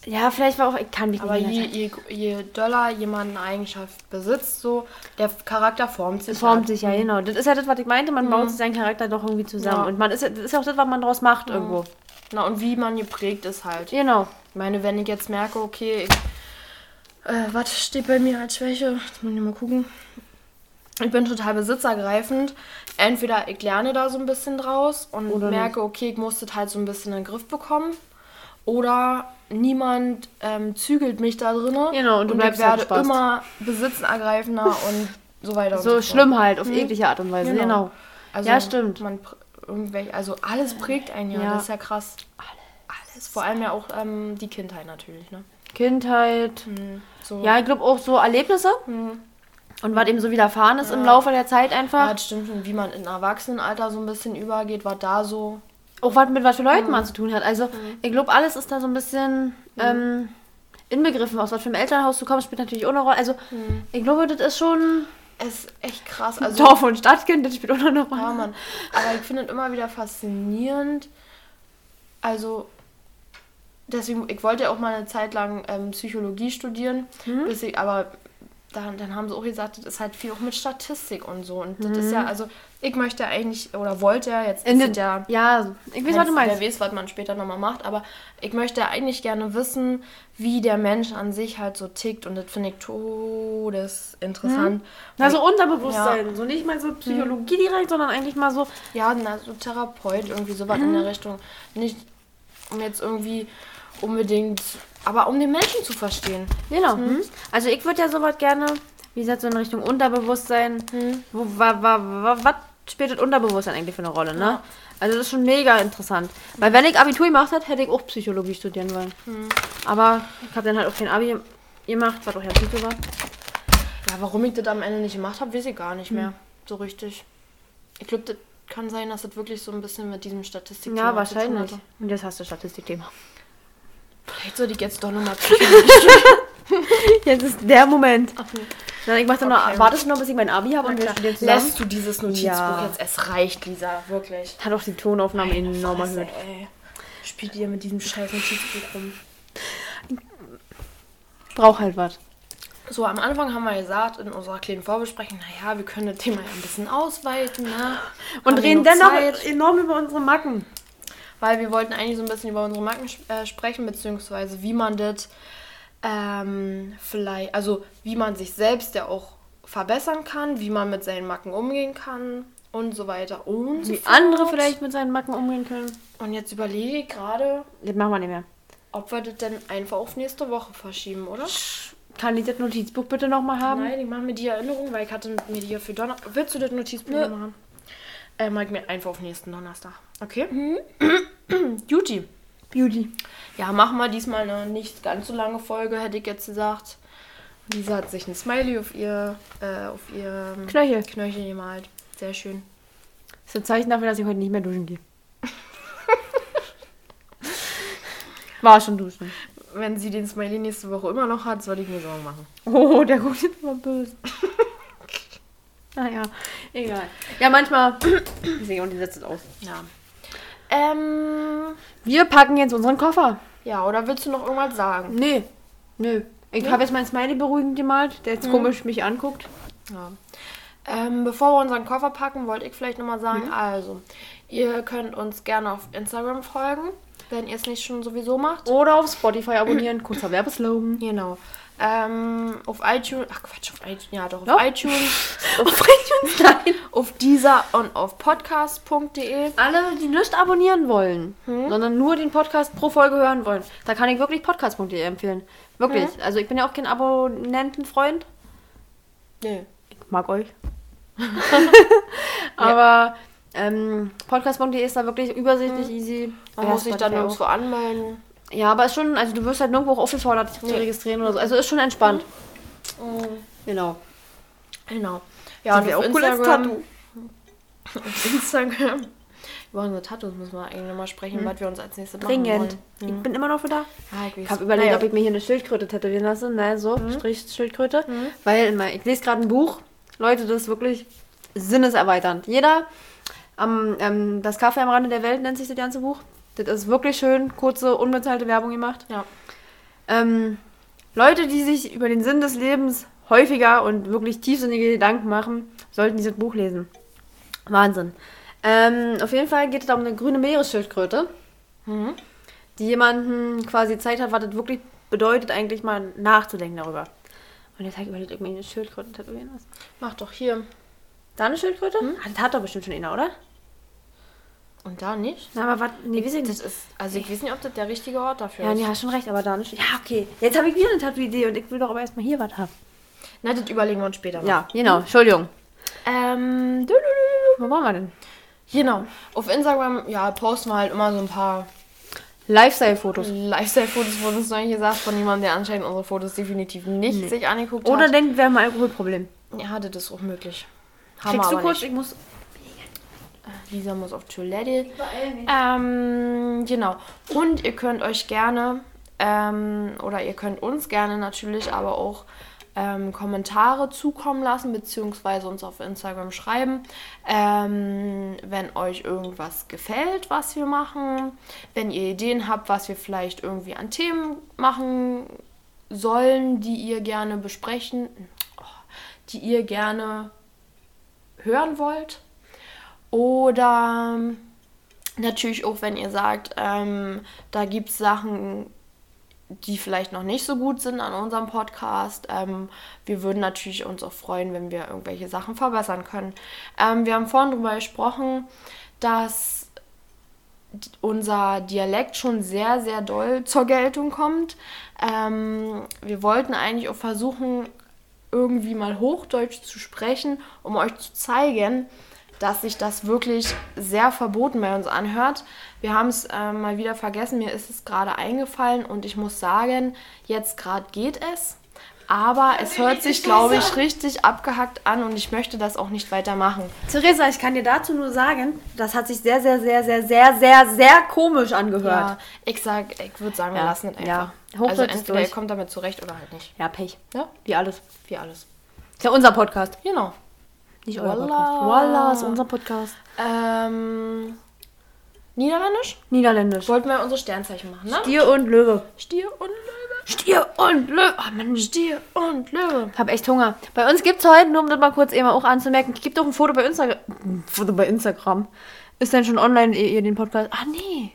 ja, vielleicht war auch, ich kann mich Aber nicht je, je, je doller jemand eine Eigenschaft besitzt, so der Charakter formt sich. Es formt halt. sich ja, genau. Das ist ja das, was ich meinte, man baut sich seinen Charakter doch irgendwie zusammen. Ja. Und man ist, das ist ja auch das, was man draus macht irgendwo. Na, und wie man geprägt ist halt. Genau. Ich meine, wenn ich jetzt merke, okay, ich, äh, was steht bei mir als Schwäche? Jetzt muss ich mal gucken. Ich bin total besitzergreifend. Entweder ich lerne da so ein bisschen draus und Oder merke, okay, ich muss das halt so ein bisschen in den Griff bekommen. Oder niemand ähm, zügelt mich da drin. Genau, und du bleibst ich halt werde immer besitzenergreifender [LAUGHS] und so weiter und So so fort. schlimm halt, auf jegliche Art und Weise. Genau. Genau. Also Ja, stimmt. Man irgendwelche, also alles prägt einen ja, Ja. das ist ja krass. Alles. Vor allem ja auch ähm, die Kindheit natürlich, ne? Kindheit. So. Ja, ich glaube auch so Erlebnisse. Und was eben so widerfahren ist im Laufe der Zeit Ja, einfach. das stimmt schon, wie man in Erwachsenenalter so ein bisschen übergeht, war da so. Auch was mit was für Leuten man zu tun hat. Also, ich glaube, alles ist da so ein bisschen ähm, inbegriffen. Aus was für einem Elternhaus du kommst, spielt natürlich auch eine Rolle. Also, ich glaube, das ist schon Es ist echt krass. Also, Dorf- und Stadtkind, das spielt auch noch eine Rolle. Ja, Mann. Aber ich finde es immer wieder faszinierend. Also, deswegen, ich wollte ja auch mal eine Zeit lang ähm, Psychologie studieren, bis ich, aber dann, dann haben sie auch gesagt, das ist halt viel auch mit Statistik und so. Und das ist ja, also, ich möchte eigentlich, oder wollte ja, jetzt In den, ja. ja, ich weiß, was du meinst. Wer weiß, was man später nochmal macht, aber ich möchte eigentlich gerne wissen, wie der Mensch an sich halt so tickt und das finde ich todesinteressant. Also Unterbewusstsein. So nicht mal so Psychologie direkt, sondern eigentlich mal so. Ja, na, so Therapeut, irgendwie sowas in der Richtung. Nicht um jetzt irgendwie unbedingt, aber um den Menschen zu verstehen. Genau. hm. Also ich würde ja sowas gerne, wie gesagt, so in Richtung Unterbewusstsein. Wo, wa, wa, wa, was spielt das Unterbewusstsein eigentlich für eine Rolle, ne? Also das ist schon mega interessant. Weil wenn ich Abitur gemacht hätte, hätte ich auch Psychologie studieren wollen. Aber ich habe dann halt auch kein Abi gemacht, was auch ja gut war. Ja, warum ich das am Ende nicht gemacht habe, weiß ich gar nicht mehr. So richtig. Ich glaube, das kann sein, dass das wirklich so ein bisschen mit diesem Statistik Ja, wahrscheinlich. Und jetzt hast du Statistikthema. Vielleicht sollte ich jetzt doch nochmal [LAUGHS] Jetzt ist der Moment. Nee. Dann ich mach dann noch, Okay. wartest du noch, bis ich mein Abi habe und wir studieren zusammen? Lässt du dieses Notizbuch Ja. jetzt? Es reicht, Lisa, wirklich. Hat auch die Tonaufnahme enorm Fresse, erhöht. ey. Spielt ihr mit diesem scheiß Notizbuch rum? Brauch halt was. So, am Anfang haben wir gesagt, in unserer kleinen Vorbesprechung, naja, wir können das Thema ja ein bisschen ausweiten, ne? Und Haben reden noch dennoch Zeit? enorm über unsere Macken. Weil wir wollten eigentlich so ein bisschen über unsere Marken äh, sprechen, beziehungsweise wie man das ähm, vielleicht, also wie man sich selbst ja auch verbessern kann, wie man mit seinen Macken umgehen kann und so weiter und so Wie fort. andere vielleicht mit seinen Macken umgehen können. Und jetzt überlege ich gerade, Das machen wir nicht mehr. ob wir das denn einfach auf nächste Woche verschieben, oder? Kann ich das Notizbuch bitte nochmal haben? Nein, ich mache mir die Erinnerung, weil ich hatte mir die ja für Donner... Willst du das Notizbuch Nö. machen? Äh, mach ich mir einfach auf nächsten Donnerstag. Okay? [CLEARS THROAT] Duty. Beauty. Ja, machen wir diesmal eine nicht ganz so lange Folge, hätte ich jetzt gesagt. Lisa hat sich ein Smiley auf ihr, äh, auf ihr Knöchel. Knöchel gemalt. Sehr schön. Das ist ein Zeichen dafür, dass ich heute nicht mehr duschen gehe. [LAUGHS] War schon duschen. Wenn sie den Smiley nächste Woche immer noch hat, soll ich mir Sorgen machen. Oh, der guckt jetzt mal böse. [LAUGHS] naja, egal. Ja, manchmal. Ich sehe und die setzt es aus. Ja. Ähm, Wir packen jetzt unseren Koffer. ja, oder willst du noch irgendwas sagen? Nee. Nö. Ich habe jetzt mein Smiley beruhigend gemalt, der jetzt komisch mich anguckt. Ja. Ähm, bevor wir unseren Koffer packen, wollte ich vielleicht nochmal sagen, also, ihr könnt uns gerne auf Instagram folgen, wenn ihr es nicht schon sowieso macht. Oder auf Spotify abonnieren. Kurzer Werbeslogan. Genau. Ähm, auf iTunes, ach Quatsch, auf iTunes, ja doch, auf Doch. iTunes, [LAUGHS] Auf iTunes, nein. auf dieser und auf podcast.de. Alle, die nicht abonnieren wollen, Hm? sondern nur den Podcast pro Folge hören wollen, da kann ich wirklich podcast.de empfehlen. Wirklich. Also ich bin ja auch kein Abonnentenfreund. Nee. Ich mag euch. [LAUGHS] Aber ähm, podcast.de ist da wirklich übersichtlich, easy. Hm. Man Ja, muss sich dann nirgendwo anmelden. Ja, aber ist schon, also du wirst halt nirgendwo auch aufgefordert, dich zu Nee. registrieren oder so. Also ist schon entspannt. Genau. Genau. Ja, und wäre auf auch cool als Instagram. Tattoo. Auf Instagram. Über unsere Tattoos müssen wir eigentlich nochmal sprechen, was wir uns als nächstes machen Dringend. wollen. Ich bin immer noch für da. Ja, ich Ich habe überlegt, Naja. ob ich mir hier eine Schildkröte tätowieren lasse. Ne, so, Mhm. Strich-Schildkröte. Weil immer, ich lese gerade ein Buch. Leute, das ist wirklich sinneserweiternd. Jeder, am, ähm, das Kaffee am Rande der Welt nennt sich das ganze Buch. Das ist wirklich schön, kurze, unbezahlte Werbung gemacht. Ja. Ähm, Leute, die sich über den Sinn des Lebens häufiger und wirklich tiefsinnige Gedanken machen, sollten dieses Buch lesen. Wahnsinn. Ähm, auf jeden Fall geht es da um eine grüne Meeresschildkröte, Mhm. die jemanden quasi Zeit hat, was das wirklich bedeutet, eigentlich mal nachzudenken darüber. Und jetzt habe ich überlegt, mir eine Schildkröte tätowieren lasse. Mach doch hier. Da eine Schildkröte? Ah, das hat doch bestimmt schon einer, oder? Und da nicht? Na, aber was? Nee, weiß ich Das nicht. ist, also ich weiß nicht, ob das der richtige Ort dafür Ja, ist. nee, hast schon recht, aber da nicht. Ja, okay. Jetzt habe ich wieder eine Tattoo-Idee und ich will doch aber erstmal hier was haben. Na, das überlegen wir uns später mal. Ja, genau. Entschuldigung. Ähm, Wo waren wir denn? genau. Auf Instagram, ja, posten wir halt immer so ein paar Lifestyle-Fotos. Lifestyle-Fotos, wurde uns neulich gesagt, von jemandem, der anscheinend unsere Fotos definitiv nicht sich angeguckt Oder hat. denkt, wir haben ein Alkoholproblem. Ja, das ist auch möglich. Haben Kriegst du kurz? nicht. Ich muss. Lisa muss auf Toilette. Ähm, genau. Und ihr könnt euch gerne, ähm, oder ihr könnt uns gerne natürlich aber auch ähm, Kommentare zukommen lassen, beziehungsweise uns auf Instagram schreiben, ähm, wenn euch irgendwas gefällt, was wir machen, wenn ihr Ideen habt, was wir vielleicht irgendwie an Themen machen sollen, die ihr gerne besprechen, oh, die ihr gerne hören wollt. Oder natürlich auch, wenn ihr sagt, ähm, da gibt es Sachen, die vielleicht noch nicht so gut sind an unserem Podcast. Ähm, wir würden natürlich uns auch freuen, wenn wir irgendwelche Sachen verbessern können. Ähm, wir haben vorhin darüber gesprochen, dass unser Dialekt schon sehr, sehr doll zur Geltung kommt. Ähm, wir wollten eigentlich auch versuchen, irgendwie mal Hochdeutsch zu sprechen, um euch zu zeigen, dass sich das wirklich sehr verboten bei uns anhört. Wir haben es äh, mal wieder vergessen, mir ist es gerade eingefallen und ich muss sagen, jetzt gerade geht es. Aber es hört sich, glaube ich, richtig abgehackt an und ich möchte das auch nicht weitermachen. Theresa, ich kann dir dazu nur sagen, das hat sich sehr, sehr, sehr, sehr, sehr, sehr, sehr komisch angehört. Ja, ich sag, ich würde sagen, wir Ja, lassen es einfach. ja. Also Hochdeutsch ist entweder ihr kommt damit zurecht oder halt nicht. Ja, Pech. Ja, Wie alles. wie alles. Ist ja unser Podcast. Genau. Nicht euer Voila. Podcast. Voila, ist unser Podcast. Ähm, Niederländisch? Niederländisch. Wollten wir unsere Sternzeichen machen, ne? Stier und Löwe. Stier und Löwe. Stier und Löwe. Oh Mann, ich Stier und Löwe. hab echt Hunger. Bei uns gibt es heute, nur um das mal kurz eben auch anzumerken, gibt auch ein Foto bei Instagram. Foto bei Instagram. Ist denn schon online, ihr den Podcast. Ah, nee.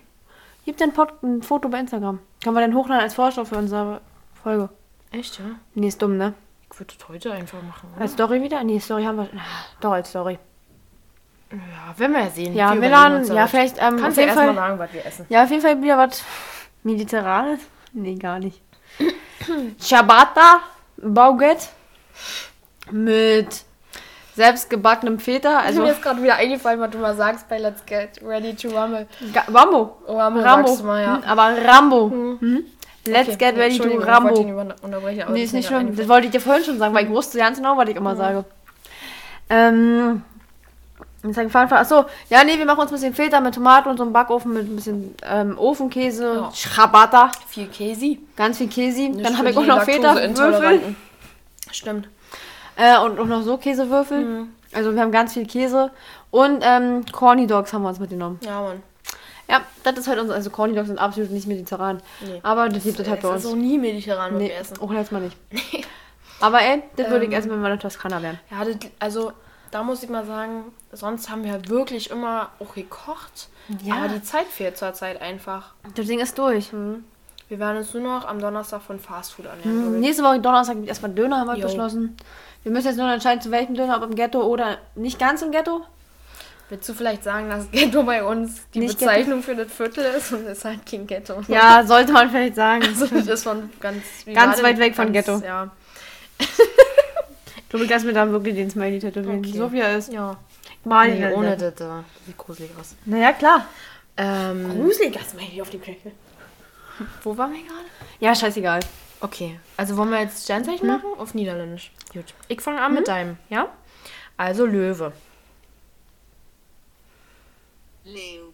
Gibt ein, Pod ein Foto bei Instagram. Können wir dann hochladen als Vorschau für unsere Folge. Echt, ja? Nee, ist dumm, ne? Ich würde das heute einfach machen. Oder? Als Story wieder? Nee, Story haben wir. Ah, Doch, als Story. Ja, werden wir ja sehen. Ja, wir laden. Ja, vielleicht. Ähm, Kannst du erstmal Fall. sagen, was wir essen? Ja, auf jeden Fall wieder was Mediterranes. Nee, gar nicht. [CLEARS THROAT] Ciabatta, Baguette mit selbstgebackenem Feta. Also mir ist gerade wieder eingefallen, was du mal sagst bei Let's Get Ready to Rumble. Ga- Rambo. Rambo, Rambo. mal, ja. Hm, Aber Rambo. Hm? Let's Okay, get ready to ich Rambo. Nee, das ist nicht schlimm. Das wollte ich dir vorhin schon sagen, weil ich wusste ganz genau, was ich immer sage. Ähm. Jetzt hab ich gefahren, achso, ja, nee, wir machen uns ein bisschen Feta mit Tomaten und so einem Backofen mit ein bisschen ähm, Ofenkäse, Ja. Ciabatta, Viel Käse. ganz viel Käse. Nicht Dann habe ich auch noch Feta-Würfel. Stimmt. äh, und auch noch so Käsewürfel. Mhm. Also wir haben ganz viel Käse und ähm, Corny Dogs haben wir uns mitgenommen. Ja, Mann. Ja, das ist halt unser, also Corny Dogs sind absolut nicht mediterran. Nee. Aber das gibt es halt Es bei ist uns. auch nie mediterran, Nee, wir essen. auch jetzt mal nicht. [LAUGHS] Aber ey, das würde ich Ähm. essen, wenn wir in Toskana wären. Ja, das, also da muss ich mal sagen, sonst haben wir halt wirklich immer auch gekocht. Ja. Aber die Zeit fehlt zurzeit einfach. Das Ding ist durch. Wir werden uns nur noch am Donnerstag von Fastfood ernähren. ich. Nächste Woche Donnerstag gibt erstmal Döner, haben wir Jo. beschlossen. Wir müssen jetzt nur noch entscheiden, zu welchem Döner, ob im Ghetto oder nicht ganz im Ghetto. Willst du vielleicht sagen, dass Ghetto bei uns die Nicht Bezeichnung für das Viertel ist und es ist halt kein Ghetto? Ja, sollte man vielleicht sagen. Also das ist von ganz... Ganz weit weg von ganz- Ghetto. Ja. Du lass mir dann wirklich den Smiley tätowieren. Okay. Sophia ist. Ja. Mal Nee, ohne das. Sieht gruselig aus. Naja, klar. Ähm, Gruseliger Smiley auf dem Knöchel. wo waren wir gerade? Ja, scheißegal. Okay, also wollen wir jetzt Sternzeichen machen? Auf Niederländisch. Gut. Ich fange an mit deinem, ja? Also Löwe. Leeuw.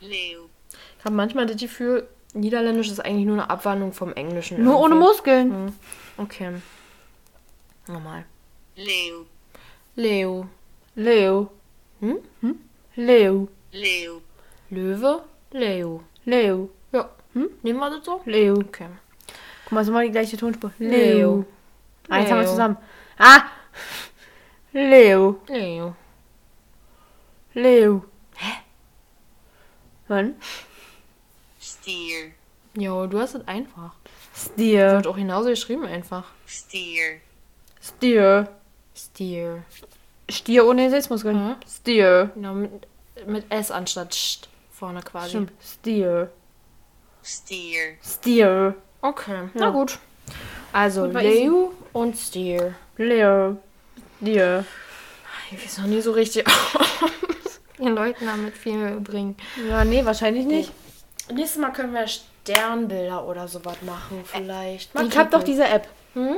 Leeuw. Ich habe manchmal das Gefühl, Niederländisch ist eigentlich nur eine Abwandlung vom Englischen. Nur ohne irgendwie. Muskeln. Okay. Nochmal. Leeuw. Leo. Leo. Hm? Leo. Leeuw. Löwe. Leo. Leo. Ja. Hm? Nehmen wir das so? Leo. Okay. Guck mal, so mal die gleiche Tonspur. Leo. Ah, jetzt haben wir Leo. zusammen. Ah! Leo. Leo. Leo. Hä? Wann? Stier. Jo, du hast es einfach. Stier. Wird auch genauso geschrieben einfach. Stier. Stier. Stier. Stier ohne Sitzmuskeln. Mhm. Stier. Genau, mit, mit S anstatt St vorne quasi. Stimmt. Stier. Stier. Stier. Okay, na Ja. gut. Also Gut, easy. Leo und Stier. Leo. Stier. Ich weiß noch nie so richtig, [LAUGHS] den Leuten damit viel bringen. Ja, nee, wahrscheinlich nicht. Nächstes Mal können wir Sternbilder oder sowas machen, vielleicht. Mal Ich hab doch diese App. Hm?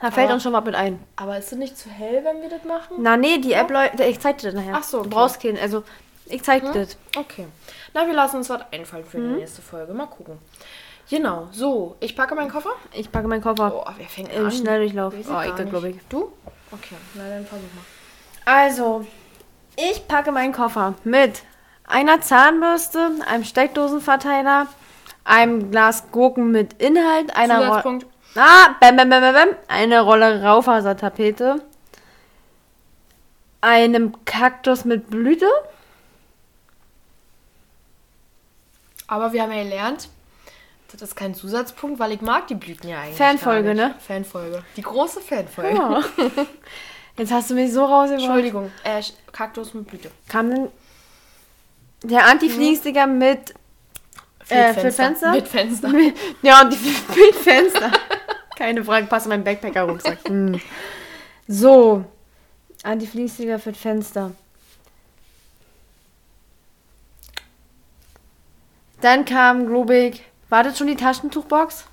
Da fällt Aber- uns schon was mit ein. Aber ist es nicht zu hell, wenn wir das machen? Na, nee, die App, Leute, ich zeig dir das nachher. Ach so, Du okay. brauchst keinen, also, ich zeig dir das. Okay. Na, wir lassen uns was einfallen für die nächste Folge. Mal gucken. Genau, so. Ich packe meinen Koffer. Ich packe meinen Koffer Oh, wer fängt im an? Schnelldurchlauf. Ich Oh, ich glaube ich. Du? Okay, na dann versuch mal. Also, ich packe meinen Koffer mit einer Zahnbürste, einem Steckdosenverteiler, einem Glas Gurken mit Inhalt, einer Ro Zusatzpunkt. ah, bam, bam, bam, bam, eine Rolle Raufasertapete, einem Kaktus mit Blüte, Aber wir haben ja gelernt, das ist kein Zusatzpunkt, weil ich mag die Blüten ja eigentlich. Fanfolge, ne? Fanfolge. Die große Fanfolge. Ja. [LAUGHS] Jetzt hast du mich so rausgebracht. Entschuldigung. Äh, Kaktus mit Blüte. Kam denn der Anti-Fliegensticker mit Äh, für Fenster? Mit Fenster. [LAUGHS] Ja, und die [LAUGHS] mit Fenster. Keine Frage, passt in meinen Backpacker-Rucksack. Hm. So. Anti-Fliegensticker für Fenster. Dann kam, glaube ich, war das schon die Taschentuchbox?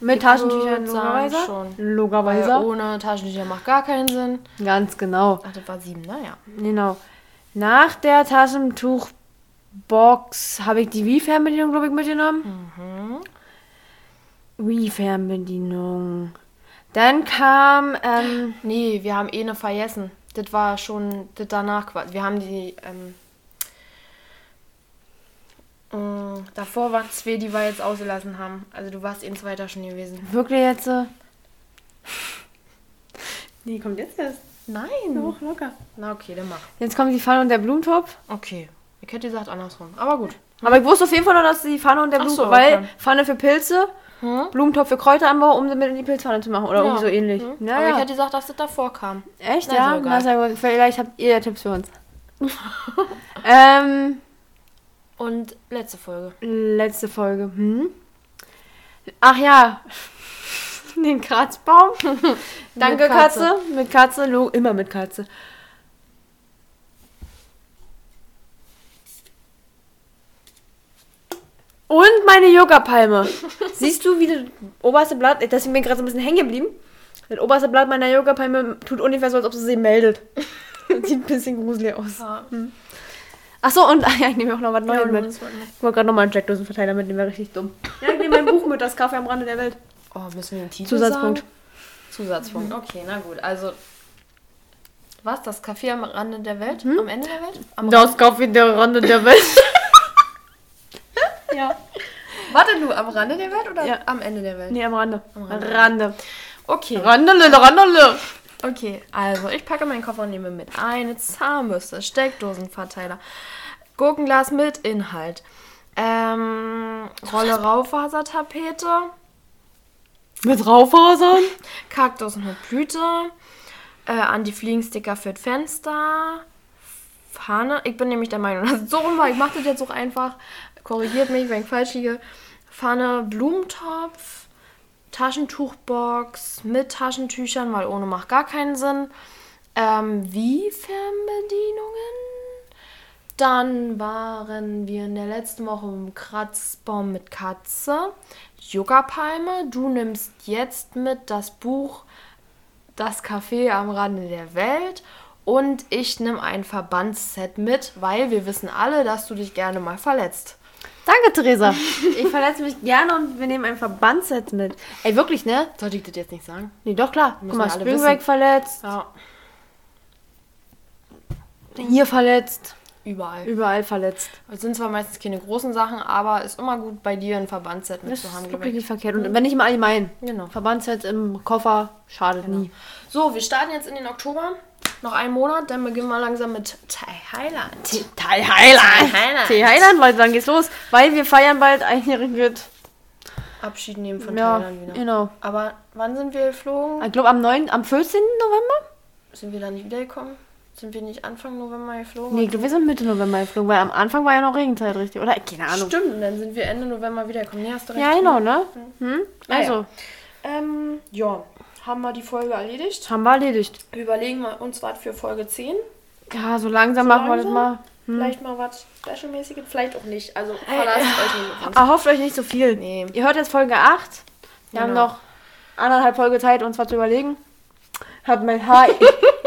Mit Taschentüchern, logischerweise? schon. Weil Logischerweise. ohne Taschentücher macht gar keinen Sinn. Ganz genau. Ach, das war sieben, naja. Genau. Nach der Taschentuchbox habe ich die Wii-Fernbedienung, glaube ich, mitgenommen. Mhm. Wii-Fernbedienung. Dann kam, ähm, Nee, wir haben eh eine vergessen. Das war schon das danach quasi. Wir haben die, ähm, mh, davor waren zwei, die wir jetzt ausgelassen haben. Also du warst eben zweiter schon gewesen. wirklich jetzt. Äh, [LAUGHS] nee, kommt jetzt erst. Nein. Hoch, locker. Na okay, dann mach. Jetzt kommt die Pfanne und der Blumentopf. Okay. Ich hätte gesagt andersrum. Aber gut. Aber ich wusste auf jeden Fall noch, dass die Pfanne und der Ach so, Blumentopf, weil okay. Pfanne für Pilze, Hm? Blumentopf für Kräuteranbau, um sie mit in die Pilzpfanne zu machen. Oder irgendwie so ähnlich. Hm? Ja, Aber ich ja. hätte gesagt, dass das davor kam. Echt, Na, ja? doch Na, ja. Vielleicht habt ihr ja Tipps für uns. [LAUGHS] ähm, Und letzte Folge. letzte Folge. Hm? Ach ja. [LAUGHS] Den Kratzbaum. [LAUGHS] Danke, Mit Katze. Katze. Mit Katze. Lo immer mit Katze. Und meine Yoga-Palme. [LAUGHS] Siehst du, wie das oberste Blatt, das ist mir gerade so ein bisschen hängen geblieben. Das oberste Blatt meiner Yoga-Palme tut ungefähr so, als ob sie sich meldet. Das sieht ein bisschen gruselig aus. Ja. Achso, und [LAUGHS] ja, ich nehme auch noch was Neues Ja, mit. Ich wollte gerade nochmal einen Jackdosenverteiler mitnehmen, wäre richtig dumm. Ja, ich nehme mein Buch mit, das Kaffee am Rande der Welt. Oh, müssen wir den Titel Zusatzpunkt. sagen? Zusatzpunkt. Okay, na gut. Also, was? Das Café am Rande der Welt? Am Ende der Welt? Am Das Kaffee der Rande der Welt. [LAUGHS] ja. Warte du, am Rande der Welt oder Ja. am Ende der Welt? Nee, am Rande. Am Am Rande. Rande. Okay. Randele, Randele. Okay, also ich packe meinen Koffer und nehme mit eine Zahnbürste, Steckdosenverteiler, Gurkenglas mit Inhalt, Ähm, Rolle Raufasertapete. Mit Rauffasern? Kaktus mit Blüte. Äh, Anti-Fliegensticker für das Fenster. Fahne. Ich bin nämlich der Meinung, [LAUGHS] dass es so rum war. Ich mache das jetzt auch einfach. Korrigiert mich, wenn ich falsch liege. Pfanne, Blumentopf. Taschentuchbox mit Taschentüchern, weil ohne macht gar keinen Sinn. Ähm, wie Fernbedienungen? Dann waren wir in der letzten Woche im Kratzbaum mit Katze. Yucca-Palme. Du nimmst jetzt mit das Buch Das Café am Rande der Welt. Und ich nehme ein Verbandsset mit, weil wir wissen alle, dass du dich gerne mal verletzt. Danke, Theresa. Ich verletze mich gerne und wir nehmen ein Verbandsset mit. Ey, wirklich, ne? Sollte ich das jetzt nicht sagen? Nee, doch klar. Guck mal, Springback verletzt, Ja. hier verletzt, Überall. überall verletzt. Es sind zwar meistens keine großen Sachen, aber ist immer gut, bei dir ein Verbandsset Das mitzuhaben. ist glaub wirklich ich. nicht verkehrt. Und wenn nicht im Allgemeinen. Genau. Verbandsset im Koffer schadet nie. So, wir starten jetzt in den Oktober. Noch einen Monat, dann beginnen wir langsam mit Thai Highland. Thai Highland. Highland. Thai Highland, Leute, dann geht's los. Weil wir feiern bald einjähriges. Abschied nehmen von Ja, Thailand wieder. genau. Aber wann sind wir geflogen? Ich glaube am 9., am 14. November? Sind wir da nicht wiedergekommen? Sind wir nicht Anfang November geflogen? Nee, ich glaube, wir sind Mitte November geflogen, weil am Anfang war ja noch Regenzeit, richtig? Oder? Keine Ahnung. Stimmt, dann sind wir Ende November wiedergekommen. Nee, hast du recht. Ja, genau, ne? Hm? Ah, ja. Also, Ähm, ja, haben wir die Folge erledigt. haben wir erledigt. Wir überlegen wir uns was für Folge 10. Ja, so langsam machen wir das langsam? mal. Vielleicht mal was Specialmäßiges, vielleicht auch nicht. Also verlasst euch nicht auf uns. Erhofft euch nicht so viel. Nee. Ihr hört jetzt Folge 8. Wir haben Genau. noch anderthalb Folge Zeit, uns was zu überlegen. Hat mein Haar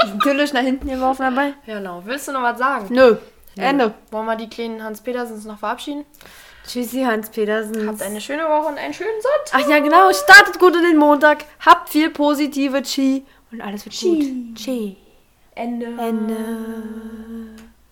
natürlich nach hinten geworfen dabei. Genau. Willst du noch was sagen? Nö. Ende. Wollen wir die kleinen Hans Petersens noch verabschieden? Tschüssi, Hans Petersen. Habt eine schöne Woche und einen schönen Sonntag. Ach ja, genau. Startet gut in den Montag. Habt viel positive Chi. Und alles wird gut. Chi. Ende. Ende.